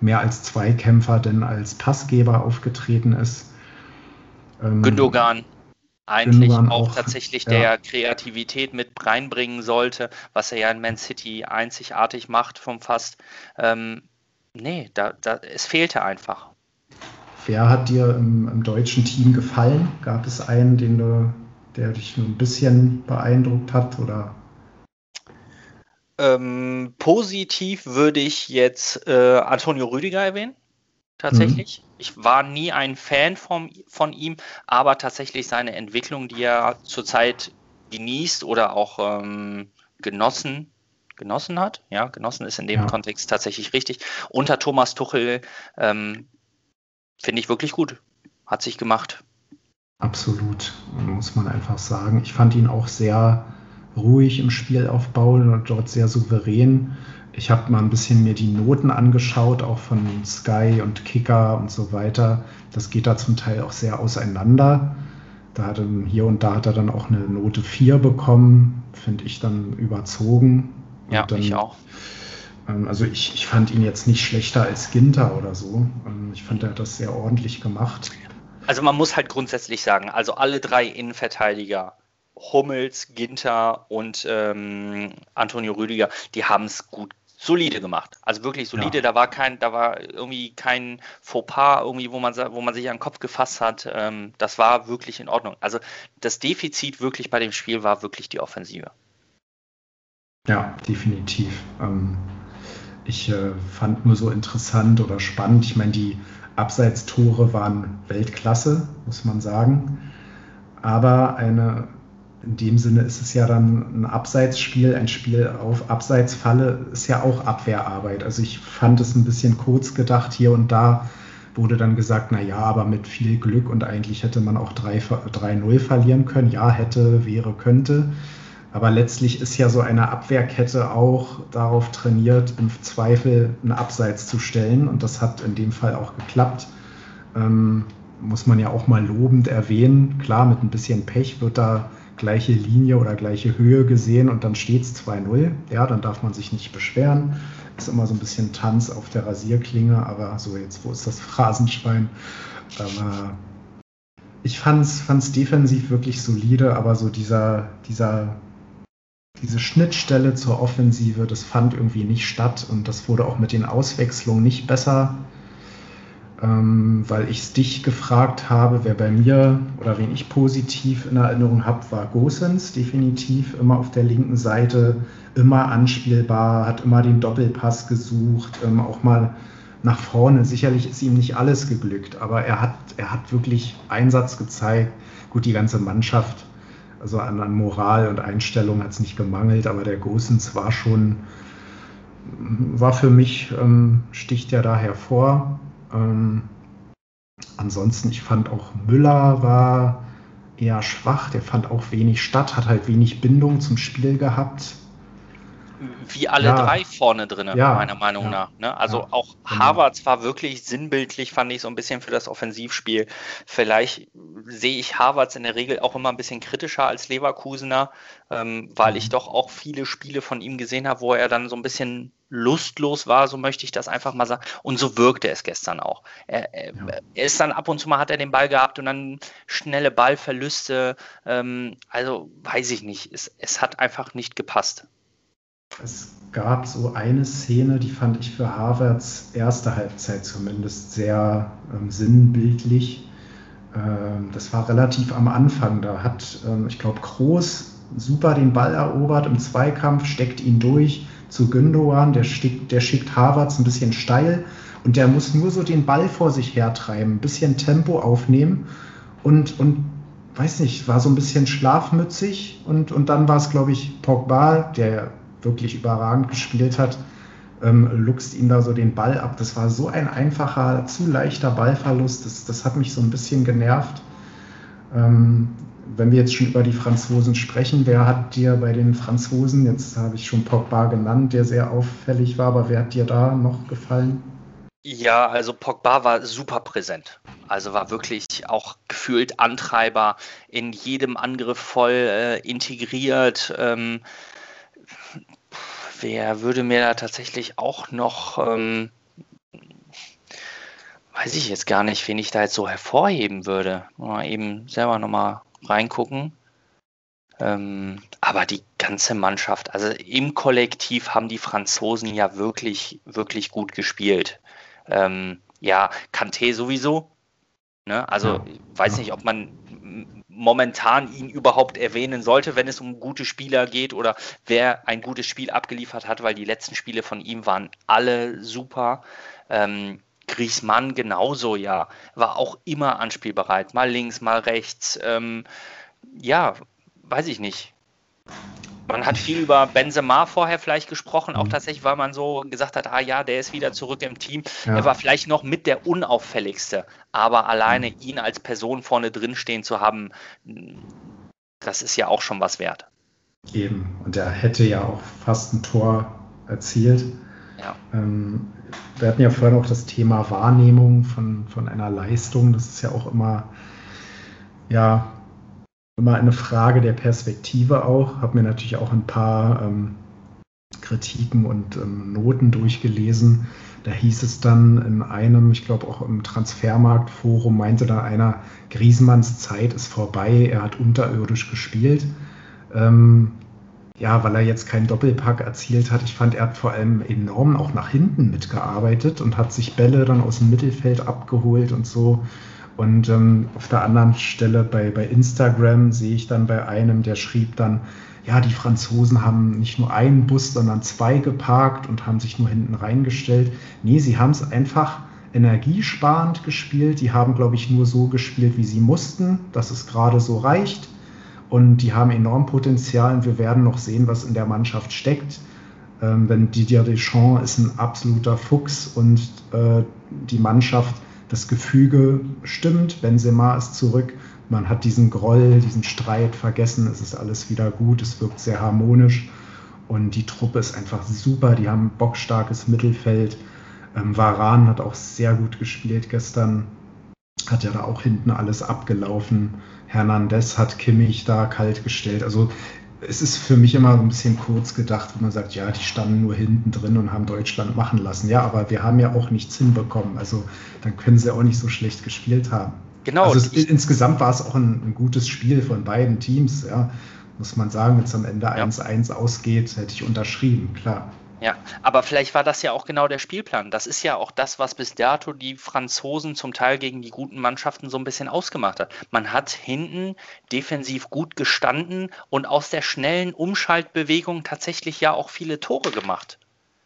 mehr als Zweikämpfer denn als Passgeber aufgetreten ist. Ähm, Gündogan eigentlich auch, auch, tatsächlich ja. der Kreativität mit reinbringen sollte, was er ja in Man City einzigartig macht vom Fast. Ähm, nee, da, da, es fehlte einfach. Wer hat dir im, im, deutschen Team gefallen? Gab es einen, den du, der dich nur ein bisschen beeindruckt hat? Oder? Ähm, positiv würde ich jetzt äh, Antonio Rüdiger erwähnen. Tatsächlich. Mhm. Ich war nie ein Fan vom, von ihm, aber tatsächlich seine Entwicklung, die er zurzeit genießt oder auch ähm, genossen, genossen hat. Ja, genossen ist in dem ja. Kontext tatsächlich richtig. Unter Thomas Tuchel ähm, finde ich wirklich gut. Hat sich gemacht. Absolut, muss man einfach sagen. Ich fand ihn auch sehr ruhig im Spielaufbau und dort sehr souverän. Ich habe mal ein bisschen mir die Noten angeschaut, auch von Sky und Kicker und so weiter. Das geht da zum Teil auch sehr auseinander. Da hat er, hier und da hat er dann auch eine Note 4 bekommen, finde ich dann überzogen. ja, dann, ich auch. Ähm, also ich, ich fand ihn jetzt nicht schlechter als Ginter oder so. Ähm, ich fand, er hat das sehr ordentlich gemacht. Also man muss halt grundsätzlich sagen, also alle drei Innenverteidiger, Hummels, Ginter und ähm, Antonio Rüdiger, die haben es gut solide gemacht. Also wirklich solide. Ja. Da war kein, da war irgendwie kein Fauxpas irgendwie, wo man, wo man sich an den Kopf gefasst hat. Ähm, das war wirklich in Ordnung. Also das Defizit wirklich bei dem Spiel war wirklich die Offensive. Ja, definitiv. Ähm, ich äh, fand nur so interessant oder spannend. Ich meine, die Abseitstore waren Weltklasse, muss man sagen. Aber eine, in dem Sinne ist es ja dann ein Abseitsspiel, ein Spiel auf Abseitsfalle ist ja auch Abwehrarbeit. Also ich fand es ein bisschen kurz gedacht hier und da wurde dann gesagt, na ja, aber mit viel Glück und eigentlich hätte man auch 3-0 verlieren können. Ja, hätte, wäre, könnte. Aber letztlich ist ja so eine Abwehrkette auch darauf trainiert, im Zweifel einen Abseits zu stellen. Und das hat in dem Fall auch geklappt. Ähm, muss man ja auch mal lobend erwähnen. Klar, mit ein bisschen Pech wird da gleiche Linie oder gleiche Höhe gesehen und dann steht es 2-0. Ja, dann darf man sich nicht beschweren. Ist immer so ein bisschen Tanz auf der Rasierklinge, aber so jetzt, wo ist das Phrasenschwein? Aber ich fand es defensiv wirklich solide, aber so dieser, dieser diese Schnittstelle zur Offensive, das fand irgendwie nicht statt und das wurde auch mit den Auswechslungen nicht besser, ähm, weil ich es dich gefragt habe, wer bei mir oder wen ich positiv in Erinnerung habe, war Gosens definitiv immer auf der linken Seite, immer anspielbar, hat immer den Doppelpass gesucht, ähm, auch mal nach vorne. Sicherlich ist ihm nicht alles geglückt, aber er hat, er hat wirklich Einsatz gezeigt. Gut, die ganze Mannschaft also an, an Moral und Einstellung hat es nicht gemangelt, aber der Gosens war schon, war für mich, ähm, sticht er da hervor. Ähm, ansonsten, ich fand auch Müller war eher schwach, der fand auch wenig statt, hat halt wenig Bindung zum Spiel gehabt wie alle ja. drei vorne drin, ja. meiner Meinung ja. nach. Ne? Also auch genau. Harvard war wirklich sinnbildlich, fand ich so ein bisschen für das Offensivspiel. Vielleicht sehe ich Harvards in der Regel auch immer ein bisschen kritischer als Leverkusener, ähm, weil mhm. ich doch auch viele Spiele von ihm gesehen habe, wo er dann so ein bisschen lustlos war, so möchte ich das einfach mal sagen. Und so wirkte es gestern auch. Er, er, er, ist dann ab und zu mal hat er den Ball gehabt und dann schnelle Ballverluste. Ähm, also weiß ich nicht. Es, es hat einfach nicht gepasst. Es gab so eine Szene, die fand ich für Harvards erste Halbzeit zumindest sehr ähm, sinnbildlich. Ähm, das war relativ am Anfang. Da hat, ähm, ich glaube, Kroos super den Ball erobert im Zweikampf, steckt ihn durch zu Gündogan, der, schickt, der schickt Harvards ein bisschen steil und der muss nur so den Ball vor sich hertreiben, ein bisschen Tempo aufnehmen und, und weiß nicht, war so ein bisschen schlafmützig und, und dann war es, glaube ich, Pogba, der wirklich überragend gespielt hat, ähm, luchst ihm da so den Ball ab. Das war so ein einfacher, zu leichter Ballverlust. Das, das hat mich so ein bisschen genervt. Ähm, wenn wir jetzt schon über die Franzosen sprechen, wer hat dir bei den Franzosen, jetzt habe ich schon Pogba genannt, der sehr auffällig war, aber wer hat dir da noch gefallen? Ja, also Pogba war super präsent. Also war wirklich auch gefühlt Antreiber, in jedem Angriff voll äh, integriert. Ähm, wer würde mir da tatsächlich auch noch, ähm, weiß ich jetzt gar nicht, wen ich da jetzt so hervorheben würde. Mal eben selber nochmal reingucken. Ähm, aber die ganze Mannschaft, also im Kollektiv haben die Franzosen ja wirklich, wirklich gut gespielt. Ähm, ja, Kanté sowieso. Ne? Also ja. weiß nicht, ob man momentan ihn überhaupt erwähnen sollte, wenn es um gute Spieler geht oder wer ein gutes Spiel abgeliefert hat, weil die letzten Spiele von ihm waren alle super. Ähm, Griezmann genauso, ja, war auch immer anspielbereit, mal links, mal rechts. Ähm, ja, weiß ich nicht. Man hat viel über Benzema vorher vielleicht gesprochen, auch mhm. tatsächlich, weil man so gesagt hat, ah ja, der ist wieder zurück im Team. Ja. Er war vielleicht noch mit der unauffälligste, aber alleine mhm. ihn als Person vorne drin stehen zu haben, das ist ja auch schon was wert. Eben, und er hätte ja auch fast ein Tor erzielt. Ja. Ähm, wir hatten ja vorhin auch das Thema Wahrnehmung von, von einer Leistung. Das ist ja auch immer, ja, immer eine Frage der Perspektive auch. Habe mir natürlich auch ein paar ähm, Kritiken und ähm, Noten durchgelesen. Da hieß es dann in einem, ich glaube auch im Transfermarktforum, meinte da einer, Griesmanns Zeit ist vorbei, er hat unterirdisch gespielt. Ähm, ja, weil er jetzt keinen Doppelpack erzielt hat. Ich fand, er hat vor allem enorm auch nach hinten mitgearbeitet und hat sich Bälle dann aus dem Mittelfeld abgeholt und so. Und ähm, auf der anderen Stelle bei, bei Instagram sehe ich dann bei einem, der schrieb dann, ja, die Franzosen haben nicht nur einen Bus, sondern zwei geparkt und haben sich nur hinten reingestellt. Nee, sie haben es einfach energiesparend gespielt. Die haben, glaube ich, nur so gespielt, wie sie mussten, dass es gerade so reicht. Und die haben enorm Potenzial und wir werden noch sehen, was in der Mannschaft steckt. Ähm, wenn Didier Deschamps ist ein absoluter Fuchs und äh, die Mannschaft das Gefüge stimmt, Benzema ist zurück, man hat diesen Groll, diesen Streit vergessen, es ist alles wieder gut, es wirkt sehr harmonisch und die Truppe ist einfach super, die haben bockstarkes Mittelfeld. Ähm, Varan hat auch sehr gut gespielt gestern, hat ja da auch hinten alles abgelaufen. Hernandez hat Kimmich da kalt gestellt. Also es ist für mich immer so ein bisschen kurz gedacht, wenn man sagt, ja, die standen nur hinten drin und haben Deutschland machen lassen. Ja, aber wir haben ja auch nichts hinbekommen. Also dann können sie auch nicht so schlecht gespielt haben. Genau. Also es, insgesamt war es auch ein, ein, gutes Spiel von beiden Teams. Ja, muss man sagen, wenn es am Ende 1-1 ja. ausgeht, hätte ich unterschrieben, klar. Ja, aber vielleicht war das ja auch genau der Spielplan. Das ist ja auch das, was bis dato die Franzosen zum Teil gegen die guten Mannschaften so ein bisschen ausgemacht hat. Man hat hinten defensiv gut gestanden und aus der schnellen Umschaltbewegung tatsächlich ja auch viele Tore gemacht.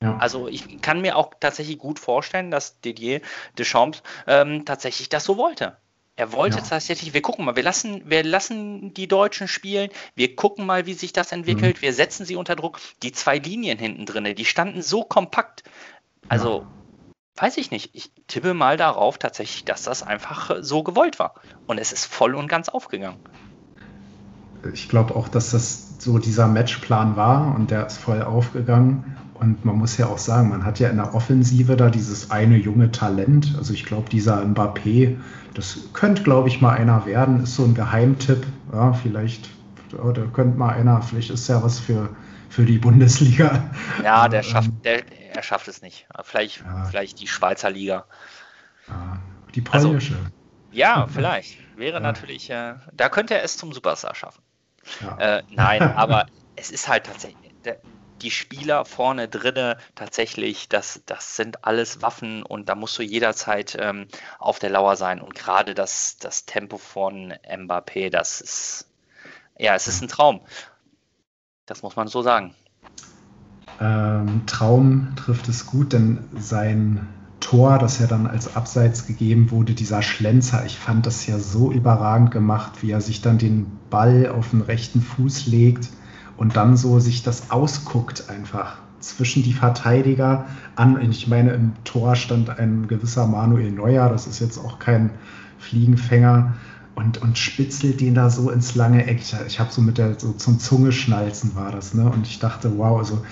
Ja. Also ich kann mir auch tatsächlich gut vorstellen, dass Didier Deschamps ähm, tatsächlich das so wollte. Er wollte ja. tatsächlich, wir gucken mal, wir lassen, wir lassen die Deutschen spielen, wir gucken mal, wie sich das entwickelt, mhm. wir setzen sie unter Druck. Die zwei Linien hinten drin, die standen so kompakt. Also, ja. weiß ich nicht. Ich tippe mal darauf tatsächlich, dass das einfach so gewollt war. Und es ist voll und ganz aufgegangen. Ich glaube auch, dass das so dieser Matchplan war und der ist voll aufgegangen. Und man muss ja auch sagen, man hat ja in der Offensive da dieses eine junge Talent. Also ich glaube, dieser Mbappé, das könnte, glaube ich, mal einer werden, ist so ein Geheimtipp. Ja, vielleicht, da könnte mal einer, vielleicht ist ja was für, für die Bundesliga. Ja, der ähm, schafft, der, er schafft es nicht. Vielleicht, ja. vielleicht die Schweizer Liga. Ja, die polnische. Also, ja, vielleicht. Wäre natürlich, äh, da könnte er es zum Superstar schaffen. Äh, nein, aber es ist halt tatsächlich, der, die Spieler vorne drinne tatsächlich, das, das sind alles Waffen und da musst du jederzeit ähm, auf der Lauer sein. Und gerade das, das Tempo von Mbappé, das ist, ja, es ist ein Traum. Das muss man so sagen. Ähm, Traum trifft es gut, denn sein Tor, das ja dann als Abseits gegeben wurde, dieser Schlenzer, ich fand das ja so überragend gemacht, wie er sich dann den Ball auf den rechten Fuß legt und dann so sich das ausguckt einfach zwischen die Verteidiger an. Ich meine, im Tor stand ein gewisser Manuel Neuer, das ist jetzt auch kein Fliegenfänger und, und spitzelt den da so ins lange Eck. Ich, ich habe so mit der, so zum Zungeschnalzen war das, ne? Und ich dachte, wow, also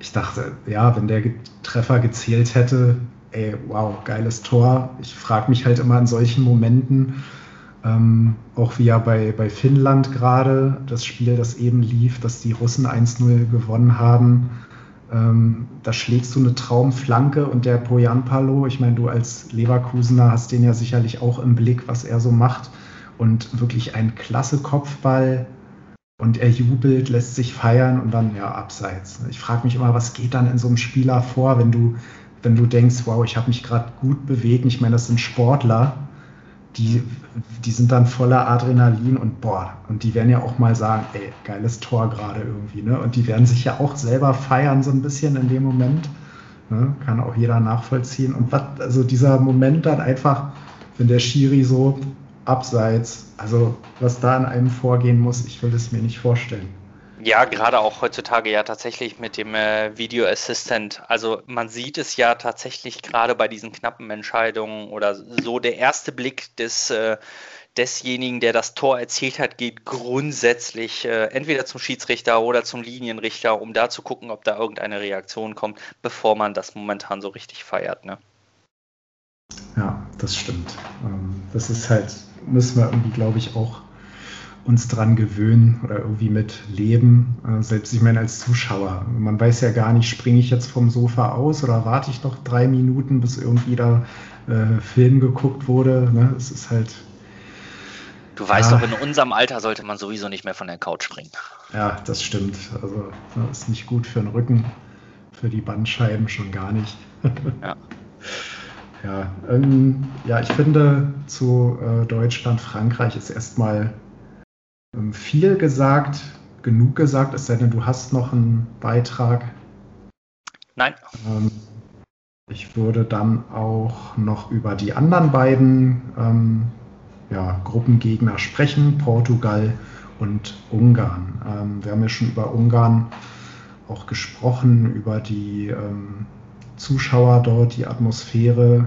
ich dachte, ja, wenn der Treffer gezählt hätte, ey, wow, geiles Tor. Ich frage mich halt immer in solchen Momenten, ähm, auch wie ja bei, bei Finnland gerade, das Spiel, das eben lief, dass die Russen 1-0 gewonnen haben. Ähm, da schlägst du eine Traumflanke und der Bojan Palo, ich meine, du als Leverkusener hast den ja sicherlich auch im Blick, was er so macht. Und wirklich ein klasse Kopfball und er jubelt, lässt sich feiern und dann ja abseits. Ich frage mich immer, was geht dann in so einem Spieler vor, wenn du, wenn du denkst, wow, ich habe mich gerade gut bewegt. Ich meine, das sind Sportler, die, die sind dann voller Adrenalin und boah, und die werden ja auch mal sagen, ey, geiles Tor gerade irgendwie, ne? Und die werden sich ja auch selber feiern, so ein bisschen in dem Moment. Ne? Kann auch jeder nachvollziehen. Und was, also dieser Moment dann einfach, wenn der Schiri so abseits. Also was da an einem vorgehen muss, ich will es mir nicht vorstellen. Ja, gerade auch heutzutage ja tatsächlich mit dem äh, Video Assistant. Also man sieht es ja tatsächlich gerade bei diesen knappen Entscheidungen oder so. Der erste Blick des äh, desjenigen, der das Tor erzielt hat, geht grundsätzlich äh, entweder zum Schiedsrichter oder zum Linienrichter, um da zu gucken, ob da irgendeine Reaktion kommt, bevor man das momentan so richtig feiert. Ne? Ja, das stimmt. Ähm, das ist halt müssen wir irgendwie, glaube ich, auch uns dran gewöhnen oder irgendwie mit leben. Äh, selbst ich meine als Zuschauer, man weiß ja gar nicht, springe ich jetzt vom Sofa aus oder warte ich noch drei Minuten, bis irgendwie da äh, Film geguckt wurde. Ne? Es ist halt. Du weißt ja, doch, in unserem Alter sollte man sowieso nicht mehr von der Couch springen. Ja, das stimmt. Also das ne, ist nicht gut für den Rücken, für die Bandscheiben schon gar nicht. ja. Ja, ähm, ja, ich finde, zu äh, Deutschland, Frankreich ist erstmal viel gesagt, genug gesagt, es sei denn, du hast noch einen Beitrag. Nein. Ähm, ich würde dann auch noch über die anderen beiden ähm, ja, Gruppengegner sprechen, Portugal und Ungarn. Ähm, wir haben ja schon über Ungarn auch gesprochen, über die ähm, Zuschauer dort, die Atmosphäre.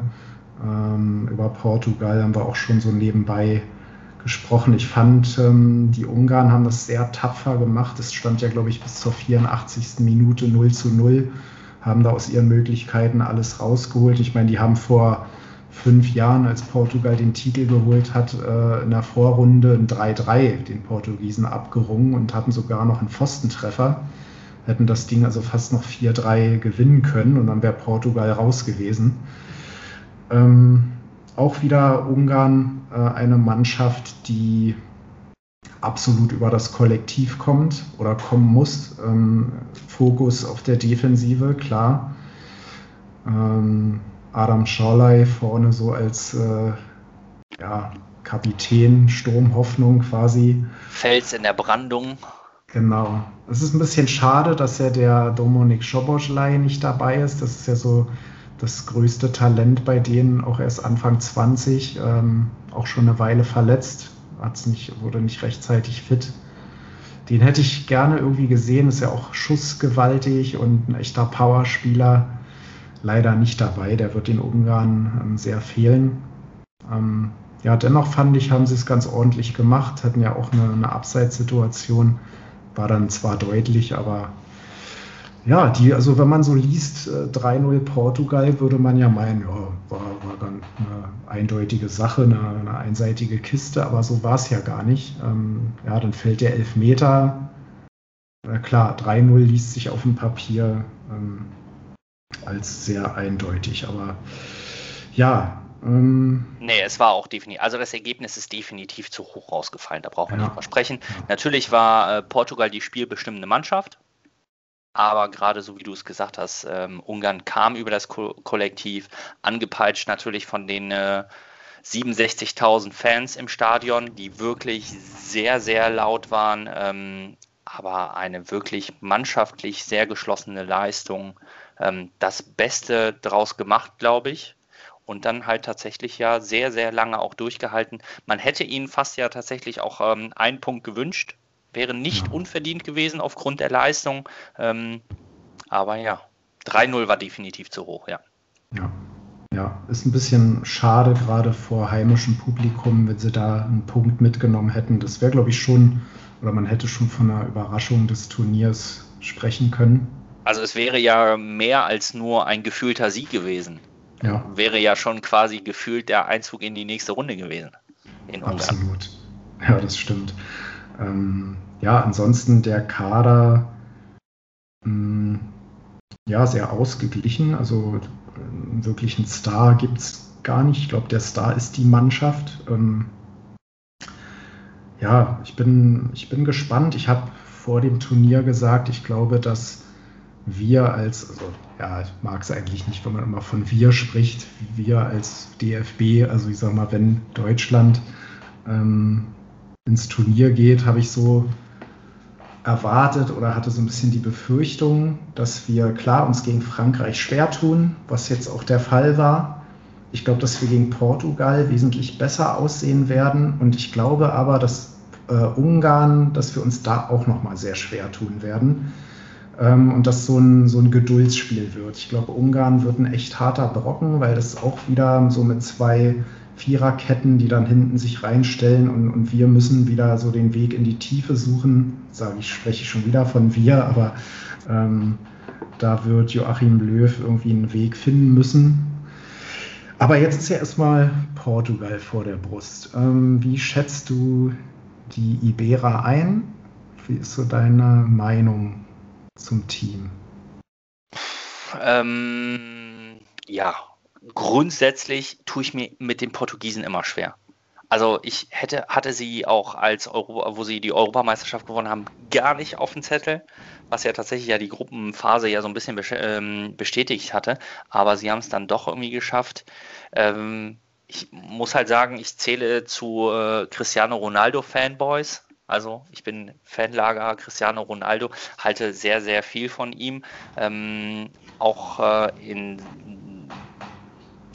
Ähm, über Portugal haben wir auch schon so nebenbei gesprochen. Ich fand, ähm, die Ungarn haben das sehr tapfer gemacht. Es stand ja, glaube ich, bis zur 84. Minute 0 zu 0, haben da aus ihren Möglichkeiten alles rausgeholt. Ich meine, die haben vor fünf Jahren, als Portugal den Titel geholt hat, äh, in der Vorrunde ein 3-3 den Portugiesen abgerungen und hatten sogar noch einen Pfostentreffer hätten das Ding also fast noch 4-3 gewinnen können und dann wäre Portugal raus gewesen. Ähm, auch wieder Ungarn äh, eine Mannschaft, die absolut über das Kollektiv kommt oder kommen muss. Ähm, Fokus auf der Defensive, klar. Ähm, Adam Schorley vorne so als äh, ja, Kapitän, Sturmhoffnung quasi. Fels in der Brandung. Genau. Es ist ein bisschen schade, dass ja der Dominik Schoboschlei nicht dabei ist. Das ist ja so das größte Talent bei denen, auch erst Anfang 20, ähm, auch schon eine Weile verletzt, hat's nicht, wurde nicht rechtzeitig fit. Den hätte ich gerne irgendwie gesehen, ist ja auch schussgewaltig und ein echter Powerspieler. Leider nicht dabei, der wird den Ungarn ähm, sehr fehlen. Ähm, ja, dennoch fand ich, haben sie es ganz ordentlich gemacht, hatten ja auch eine, eine Abseitssituation war dann zwar deutlich, aber ja, die, also wenn man so liest, 3-0 äh, Portugal, würde man ja meinen, ja, war, war dann eine eindeutige Sache, eine, eine einseitige Kiste, aber so war es ja gar nicht. Ähm, ja, dann fällt der Elfmeter. Na klar, 3-0 liest sich auf dem Papier ähm, als sehr eindeutig, aber ja, ähm, nee, es war auch definitiv, also das Ergebnis ist definitiv zu hoch rausgefallen, da braucht man ja. nicht mal sprechen. Ja. Natürlich war äh, Portugal die spielbestimmende Mannschaft, aber gerade so wie du es gesagt hast, ähm, Ungarn kam über das Ko Kollektiv, angepeitscht natürlich von den äh, 67.000 Fans im Stadion, die wirklich sehr, sehr laut waren, ähm, aber eine wirklich mannschaftlich sehr geschlossene Leistung. Ähm, das Beste draus gemacht, glaube ich und dann halt tatsächlich ja sehr, sehr lange auch durchgehalten. Man hätte ihnen fast ja tatsächlich auch ähm, einen Punkt gewünscht, wäre nicht ja. unverdient gewesen aufgrund der Leistung. Ähm, aber ja, 3-0 war definitiv zu hoch, ja. Ja. Ja, ist ein bisschen schade, gerade vor heimischem Publikum, wenn sie da einen Punkt mitgenommen hätten. Das wäre, glaube ich, schon, oder man hätte schon von einer Überraschung des Turniers sprechen können. Also es wäre ja mehr als nur ein gefühlter Sieg gewesen. ja. wäre ja schon quasi gefühlt der Einzug in die nächste Runde gewesen. Absolut. Ja, das stimmt. Ähm, ja, ansonsten der Kader mh, hm, ja sehr ausgeglichen. Also äh, wirklich einen Star gibt es gar nicht. Ich glaube, der Star ist die Mannschaft. Ähm, ja, ich bin, ich bin gespannt. Ich habe vor dem Turnier gesagt, ich glaube, dass wir als, also ja, ich mag es eigentlich nicht, wenn man immer von wir spricht, wir als DFB, also ich sag mal, wenn Deutschland ähm, ins Turnier geht, habe ich so erwartet oder hatte so ein bisschen die Befürchtung, dass wir klar uns gegen Frankreich schwer tun, was jetzt auch der Fall war. Ich glaube, dass wir gegen Portugal wesentlich besser aussehen werden und ich glaube aber, dass äh, Ungarn, dass wir uns da auch noch mal sehr schwer tun werden ähm, und dass so ein, so ein Geduldsspiel wird. Ich glaube, Ungarn wird ein echt harter Brocken, weil das auch wieder so mit zwei Viererketten, die dann hinten sich reinstellen und, und wir müssen wieder so den Weg in die Tiefe suchen. Sage ich, spreche schon wieder von wir, aber ähm, da wird Joachim Löw irgendwie einen Weg finden müssen. Aber jetzt ist ja erstmal Portugal vor der Brust. Ähm, wie schätzt du die Ibera ein? Wie ist so deine Meinung zum Team? Ähm, ja, grundsätzlich tue ich mir mit den Portugiesen immer schwer. Also ich hätte, hatte sie auch als Europa, wo sie die Europameisterschaft gewonnen haben, gar nicht auf dem Zettel, was ja tatsächlich ja die Gruppenphase ja so ein bisschen ähm, bestätigt hatte. Aber sie haben es dann doch irgendwie geschafft. Ähm, ich muss halt sagen, ich zähle zu äh, Cristiano Ronaldo Fanboys. Also ich bin Fanlager Cristiano Ronaldo, halte sehr, sehr viel von ihm. Ähm, auch äh, in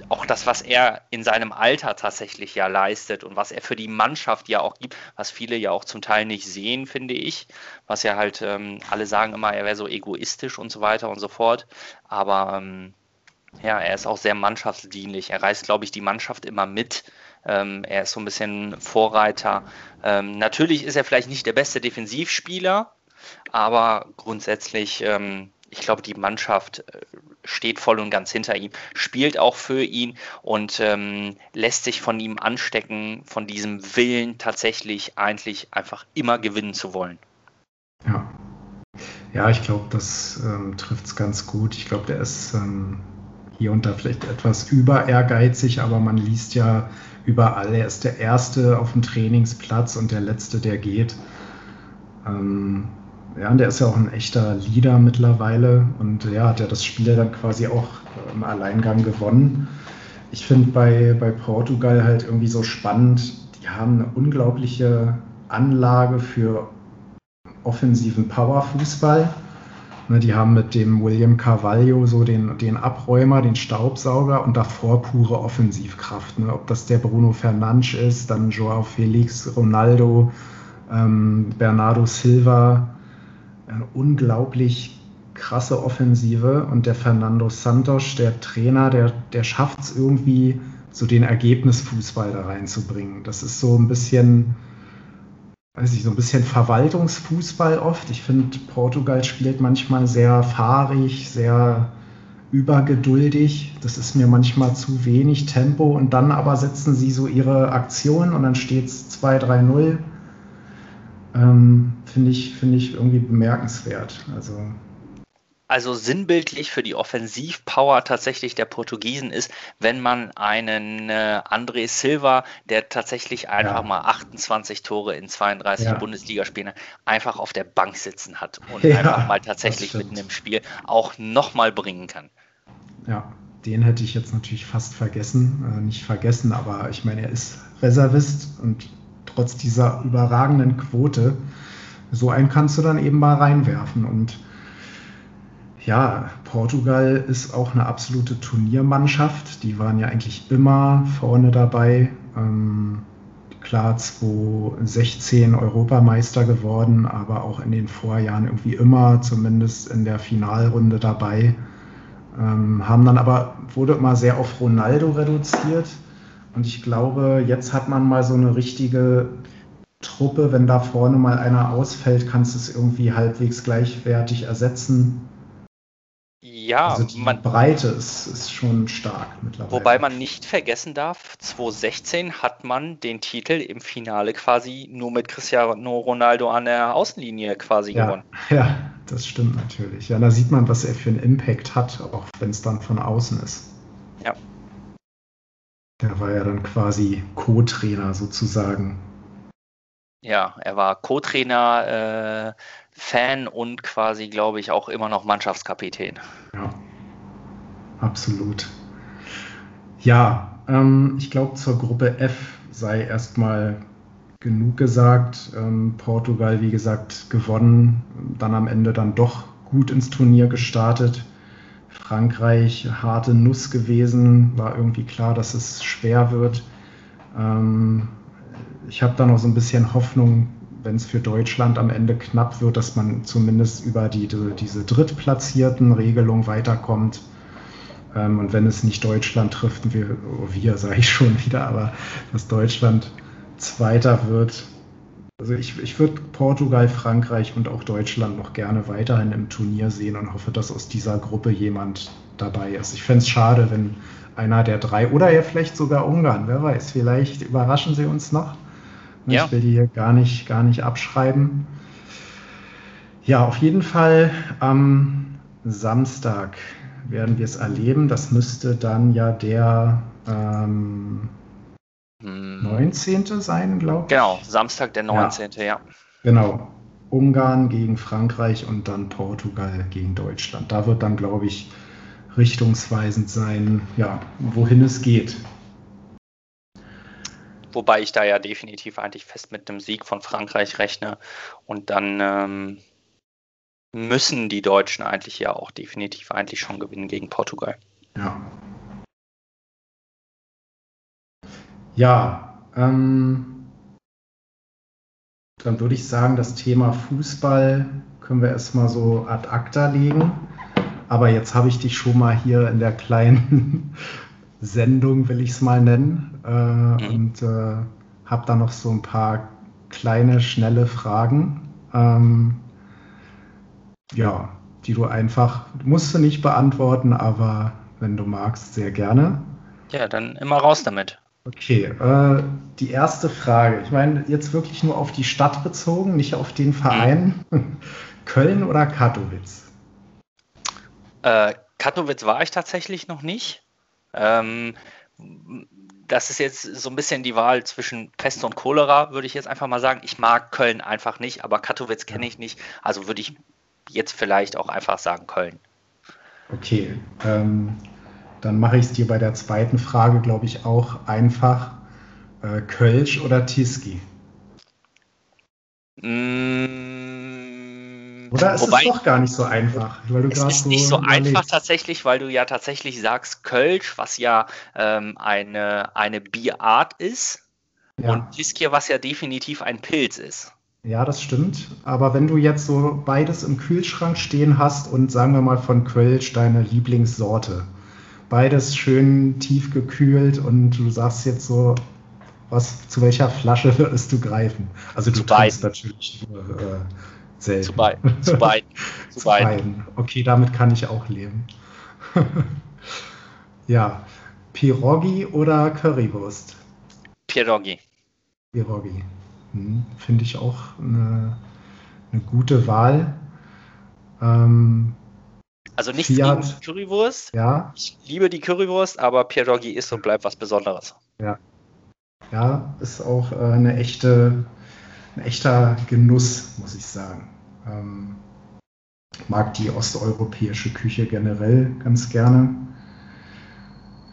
auch das, was er in seinem Alter tatsächlich ja leistet und was er für die Mannschaft ja auch gibt, was viele ja auch zum Teil nicht sehen, finde ich. Was ja halt, ähm, alle sagen immer, er wäre so egoistisch und so weiter und so fort. Aber ähm, ja, er ist auch sehr mannschaftsdienlich. Er reißt, glaube ich, die Mannschaft immer mit. Ähm, er ist so ein bisschen Vorreiter. Ähm, natürlich ist er vielleicht nicht der beste Defensivspieler, aber grundsätzlich ähm, ich glaube, die Mannschaft äh, steht voll und ganz hinter ihm, spielt auch für ihn und ähm, lässt sich von ihm anstecken, von diesem Willen tatsächlich eigentlich einfach immer gewinnen zu wollen. Ja, ja ich glaube, das ähm, trifft es ganz gut. Ich glaube, der ist ähm, hier und da vielleicht etwas über ehrgeizig, aber man liest ja überall, er ist der Erste auf dem Trainingsplatz und der Letzte, der geht. Ähm, ja, und der ist ja auch ein echter Leader mittlerweile und ja, hat ja das Spiel dann quasi auch im Alleingang gewonnen. Ich finde bei, bei Portugal halt irgendwie so spannend, die haben eine unglaubliche Anlage für offensiven Powerfußball. Ne, die haben mit dem William Carvalho so den, den Abräumer, den Staubsauger und davor pure Offensivkraft. Ne? Ob das der Bruno Fernandes ist, dann Joao Felix, Ronaldo, ähm, Bernardo Silva, eine unglaublich krasse Offensive und der Fernando Santos, der Trainer, der, der schafft es irgendwie, so den Ergebnisfußball da reinzubringen. Das ist so ein bisschen, weiß ich, so ein bisschen Verwaltungsfußball oft. Ich finde, Portugal spielt manchmal sehr fahrig, sehr übergeduldig. Das ist mir manchmal zu wenig Tempo und dann aber setzen sie so ihre Aktion und dann steht es 2-3-0 ähm, finde ich, find ich irgendwie bemerkenswert. Also, also sinnbildlich für die Offensivpower tatsächlich der Portugiesen ist, wenn man einen äh, André Silva, der tatsächlich einfach ja. mal 28 Tore in 32 ja. Bundesligaspielen einfach auf der Bank sitzen hat und ja, einfach mal tatsächlich mitten im Spiel auch nochmal bringen kann. Ja, den hätte ich jetzt natürlich fast vergessen. Äh, nicht vergessen, aber ich meine, er ist Reservist und trotz dieser überragenden Quote. So einen kannst du dann eben mal reinwerfen. Und ja, Portugal ist auch eine absolute Turniermannschaft. Die waren ja eigentlich immer vorne dabei. Ähm, klar, 2016 Europameister geworden, aber auch in den Vorjahren irgendwie immer, zumindest in der Finalrunde dabei. Ähm, haben dann aber, wurde immer sehr auf Ronaldo reduziert. Und ich glaube, jetzt hat man mal so eine richtige Truppe. Wenn da vorne mal einer ausfällt, kannst du es irgendwie halbwegs gleichwertig ersetzen. Ja, also die man, Breite ist, ist schon stark mittlerweile. wobei man nicht vergessen darf, 2016 hat man den Titel im Finale quasi nur mit Cristiano Ronaldo an der Außenlinie quasi ja, gewonnen. ja, das stimmt natürlich. Ja, da sieht man, was er für einen Impact hat, auch wenn es dann von außen ist. Ja. Der war ja dann quasi Co-Trainer sozusagen. Ja, er war Co-Trainer, äh, Fan und quasi, glaube ich, auch immer noch Mannschaftskapitän. Ja, absolut. Ja, ähm, ich glaube, zur Gruppe F sei erstmal genug gesagt. Ähm, Portugal, wie gesagt, gewonnen, dann am Ende dann doch gut ins Turnier gestartet. Frankreich, harte Nuss gewesen, war irgendwie klar, dass es schwer wird. Ähm, ich habe da noch so ein bisschen Hoffnung, wenn es für Deutschland am Ende knapp wird, dass man zumindest über die, diese drittplatzierten Regelung weiterkommt. Ähm, und wenn es nicht Deutschland trifft, wir, wir sage ich schon wieder, aber dass Deutschland Zweiter wird. Also ich, ich würde Portugal, Frankreich und auch Deutschland noch gerne weiterhin im Turnier sehen und hoffe, dass aus dieser Gruppe jemand dabei ist. Ich fände es schade, wenn einer der drei oder ja vielleicht sogar Ungarn, wer weiß, vielleicht überraschen sie uns noch. Ja. Ich will die hier gar nicht, gar nicht abschreiben. Ja, auf jeden Fall am Samstag werden wir es erleben. Das müsste dann ja der ähm, 19. Hm. sein, glaube ich. Genau, Samstag der 19. Ja. ja. Genau. Ungarn gegen Frankreich und dann Portugal gegen Deutschland. Da wird dann, glaube ich, richtungsweisend sein, ja, wohin es geht. Wobei ich da ja definitiv eigentlich fest mit einem Sieg von Frankreich rechne. Und dann ähm, müssen die Deutschen eigentlich ja auch definitiv eigentlich schon gewinnen gegen Portugal. Ja. Ja, ähm, dann würde ich sagen, das Thema Fußball können wir erstmal so ad acta legen. Aber jetzt habe ich dich schon mal hier in der kleinen Sendung, will ich es mal nennen, äh, mhm. und äh, habe da noch so ein paar kleine, schnelle Fragen. Ähm, ja, die du einfach, musst du nicht beantworten, aber wenn du magst, sehr gerne. Ja, dann immer raus damit. Okay, äh, die erste Frage. Ich meine, jetzt wirklich nur auf die Stadt bezogen, nicht auf den Verein. Mhm. Köln oder Katowice? Äh, Katowice war ich tatsächlich noch nicht. Ähm, das ist jetzt so ein bisschen die Wahl zwischen Pest und Cholera, würde ich jetzt einfach mal sagen. Ich mag Köln einfach nicht, aber Katowice kenne ich nicht. Also würde ich jetzt vielleicht auch einfach sagen Köln. Okay, ähm, dann mache ich es dir bei der zweiten Frage, glaube ich, auch einfach. Äh, Kölsch oder Tiski? Mm, oder ist Wobei, es doch gar nicht so einfach? Weil du es ist so nicht so überlegst. einfach tatsächlich, weil du ja tatsächlich sagst Kölsch, was ja ähm, eine, eine Bierart ist, ja. und Tiski, was ja definitiv ein Pilz ist. Ja, das stimmt. Aber wenn du jetzt so beides im Kühlschrank stehen hast und sagen wir mal von Kölsch deine Lieblingssorte, beides schön tief gekühlt und du sagst jetzt so, was, zu welcher Flasche würdest du greifen? Also du trinkst natürlich äh, selten. Zu, beiden. Zu beiden. Zu, zu beiden. beiden. Okay, damit kann ich auch leben. ja, Pirogi oder Currywurst? Pierogi. Pierogi. Hm, Finde ich auch eine, eine gute Wahl. Ähm, also nichts Fiat, gegen Currywurst. Ja. Ich liebe die Currywurst, aber Pierogi ist und bleibt was Besonderes. Ja. Ja, ist auch äh, eine echte, ein echter Genuss, muss ich sagen. Ähm, mag die osteuropäische Küche generell ganz gerne.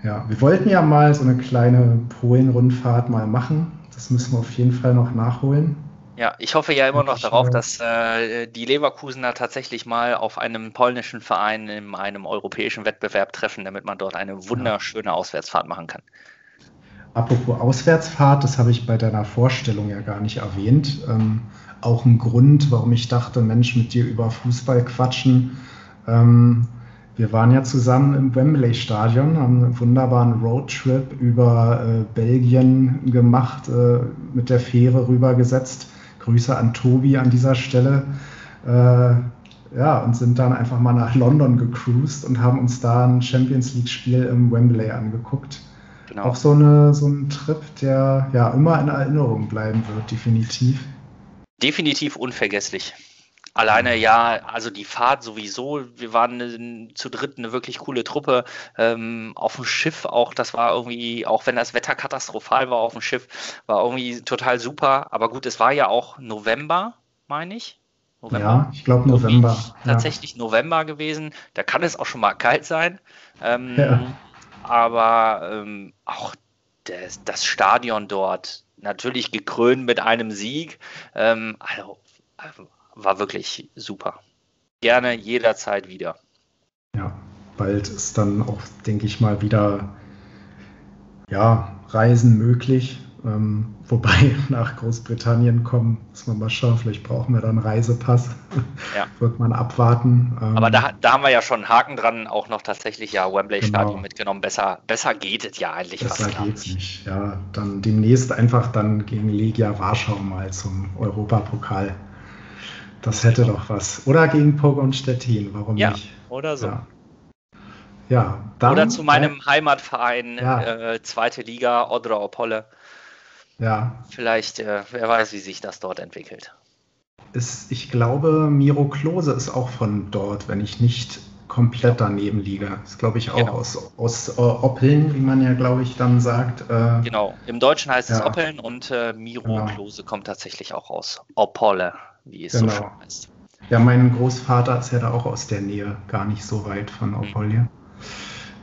Ja, wir wollten ja mal so eine kleine Polen-Rundfahrt mal machen. Das müssen wir auf jeden Fall noch nachholen. Ja, ich hoffe ja immer noch darauf, dass äh, die Leverkusener tatsächlich mal auf einem polnischen Verein in einem europäischen Wettbewerb treffen, damit man dort eine wunderschöne Auswärtsfahrt machen kann. Apropos Auswärtsfahrt, das habe ich bei deiner Vorstellung ja gar nicht erwähnt. Ähm, auch ein Grund, warum ich dachte, Mensch, mit dir über Fußball quatschen. Ähm, wir waren ja zusammen im Wembley-Stadion, haben einen wunderbaren Roadtrip über äh, Belgien gemacht, äh, mit der Fähre rübergesetzt. Grüße an Tobi an dieser Stelle. Äh, ja, und sind dann einfach mal nach London gecruised und haben uns da ein Champions League-Spiel im Wembley angeguckt. Genau. Auch so, eine, so ein Trip, der ja immer in Erinnerung bleiben wird, definitiv. Definitiv unvergesslich. Alleine ja, also die Fahrt sowieso. Wir waren eine, zu dritt eine wirklich coole Truppe. Ähm, auf dem Schiff auch, das war irgendwie, auch wenn das Wetter katastrophal war auf dem Schiff, war irgendwie total super. Aber gut, es war ja auch November, meine ich. November. Ja, ich glaube November. Tatsächlich ja. November gewesen. Da kann es auch schon mal kalt sein. Ähm, ja. Aber ähm, auch das, das, Stadion dort, natürlich gekrönt mit einem Sieg. Ähm, also war wirklich super. Gerne jederzeit wieder. Ja, bald ist dann auch, denke ich mal, wieder ja, Reisen möglich. Ähm, wobei nach Großbritannien kommen, muss man mal schauen, vielleicht brauchen wir dann einen Reisepass. Ja. Wird man abwarten. Ähm, Aber da, da, haben wir ja schon einen Haken dran, auch noch tatsächlich ja Wembley genau. Stadion mitgenommen. Besser, besser geht es ja eigentlich besser fast geht's nicht. nicht. Ja, dann demnächst einfach dann gegen Legia Warschau mal zum Europapokal. Das hätte doch was. Oder gegen Pogon Stettin, warum ja, nicht? Oder so. Ja. ja dann, oder zu meinem äh, Heimatverein, ja. äh, zweite Liga, Odra Opolle. Ja. Vielleicht, äh, wer weiß, wie sich das dort entwickelt. Ist, ich glaube, Miro Klose ist auch von dort, wenn ich nicht komplett daneben liege. Ist, glaube ich, auch genau. aus, aus uh, Oppeln, wie man ja, glaube ich, dann sagt. Äh, genau, im Deutschen heißt ja. es Oppeln und äh, Miro genau. Klose kommt tatsächlich auch aus Opolle wie es genau. so schön heißt. Ja, mein Großvater ist ja da auch aus der Nähe, gar nicht so weit von mhm. Opolje.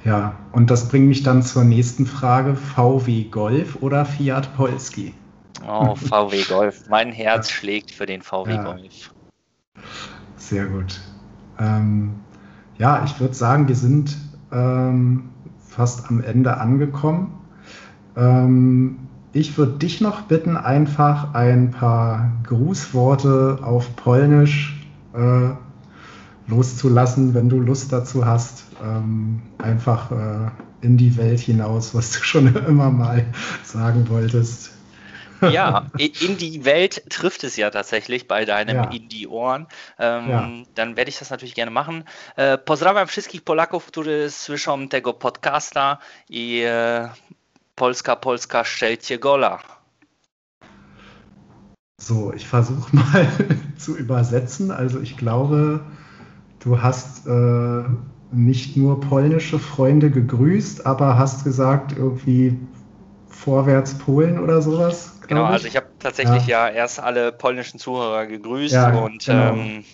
Ja, und das bringt mich dann zur nächsten Frage: VW Golf oder Fiat Polski? Oh, VW Golf. Mein Herz schlägt für den VW ja. Golf. Sehr gut. Ähm, ja, ich würde sagen, wir sind ähm, fast am Ende angekommen. Ähm, ich würde dich noch bitten, einfach ein paar Grußworte auf Polnisch äh, loszulassen, wenn du Lust dazu hast. Ähm, einfach äh, in die Welt hinaus, was du schon immer mal sagen wolltest. Ja, in die Welt trifft es ja tatsächlich bei deinem ja. in die Ohren. Ähm, ja. Dann werde ich das natürlich gerne machen. E, pozdrawiam wszystkich Polaków, którzy słyszą tego podcasta i e, Polska, Polska, stellt Gola. So, ich versuche mal zu übersetzen. Also ich glaube, du hast äh, nicht nur polnische Freunde gegrüßt, aber hast gesagt, irgendwie vorwärts Polen oder sowas. Genau, ich. also ich habe tatsächlich ja. ja. erst alle polnischen Zuhörer gegrüßt ja, und genau. ähm,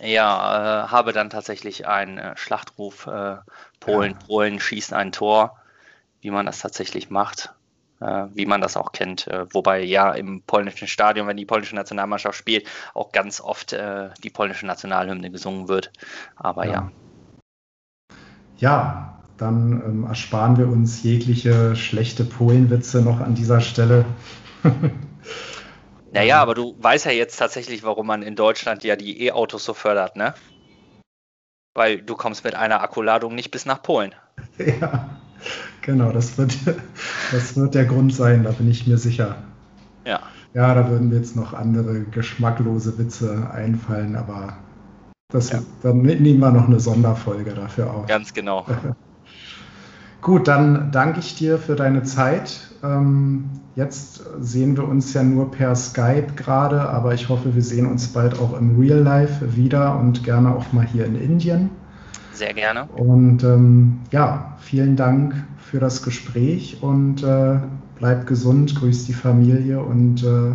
ja, äh, habe dann tatsächlich einen äh, Schlachtruf äh, Polen, ja. Polen schießt ein Tor wie man das tatsächlich macht, äh, wie man das auch kennt. Äh, wobei ja im polnischen Stadion, wenn die polnische Nationalmannschaft spielt, auch ganz oft äh, die polnische Nationalhymne gesungen wird. Aber ja. Ja, ja dann ähm, ersparen wir uns jegliche schlechte Polenwitze noch an dieser Stelle. naja, aber du weißt ja jetzt tatsächlich, warum man in Deutschland ja die E-Autos so fördert, ne? Weil du kommst mit einer Akkuladung nicht bis nach Polen. Ja. Genau, das wird, das wird der Grund sein, da bin ich mir sicher. Ja. Ja, da würden mir jetzt noch andere geschmacklose Witze einfallen, aber das, ja. dann nehmen wir noch eine Sonderfolge dafür auf. Ganz genau. Gut, dann danke ich dir für deine Zeit. Ähm, jetzt sehen wir uns ja nur per Skype gerade, aber ich hoffe, wir sehen uns bald auch im Real Life wieder und gerne auch mal hier in Indien. Sehr gerne. Und ähm, ja, vielen Dank für das Gespräch und äh, bleib gesund, grüß die Familie und äh,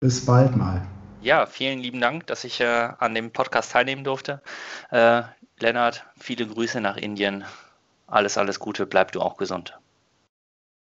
bis bald mal. Ja, vielen lieben Dank, dass ich äh, an dem Podcast teilnehmen durfte. Äh, Lennart, viele Grüße nach Indien. Alles, alles Gute, bleib du auch gesund.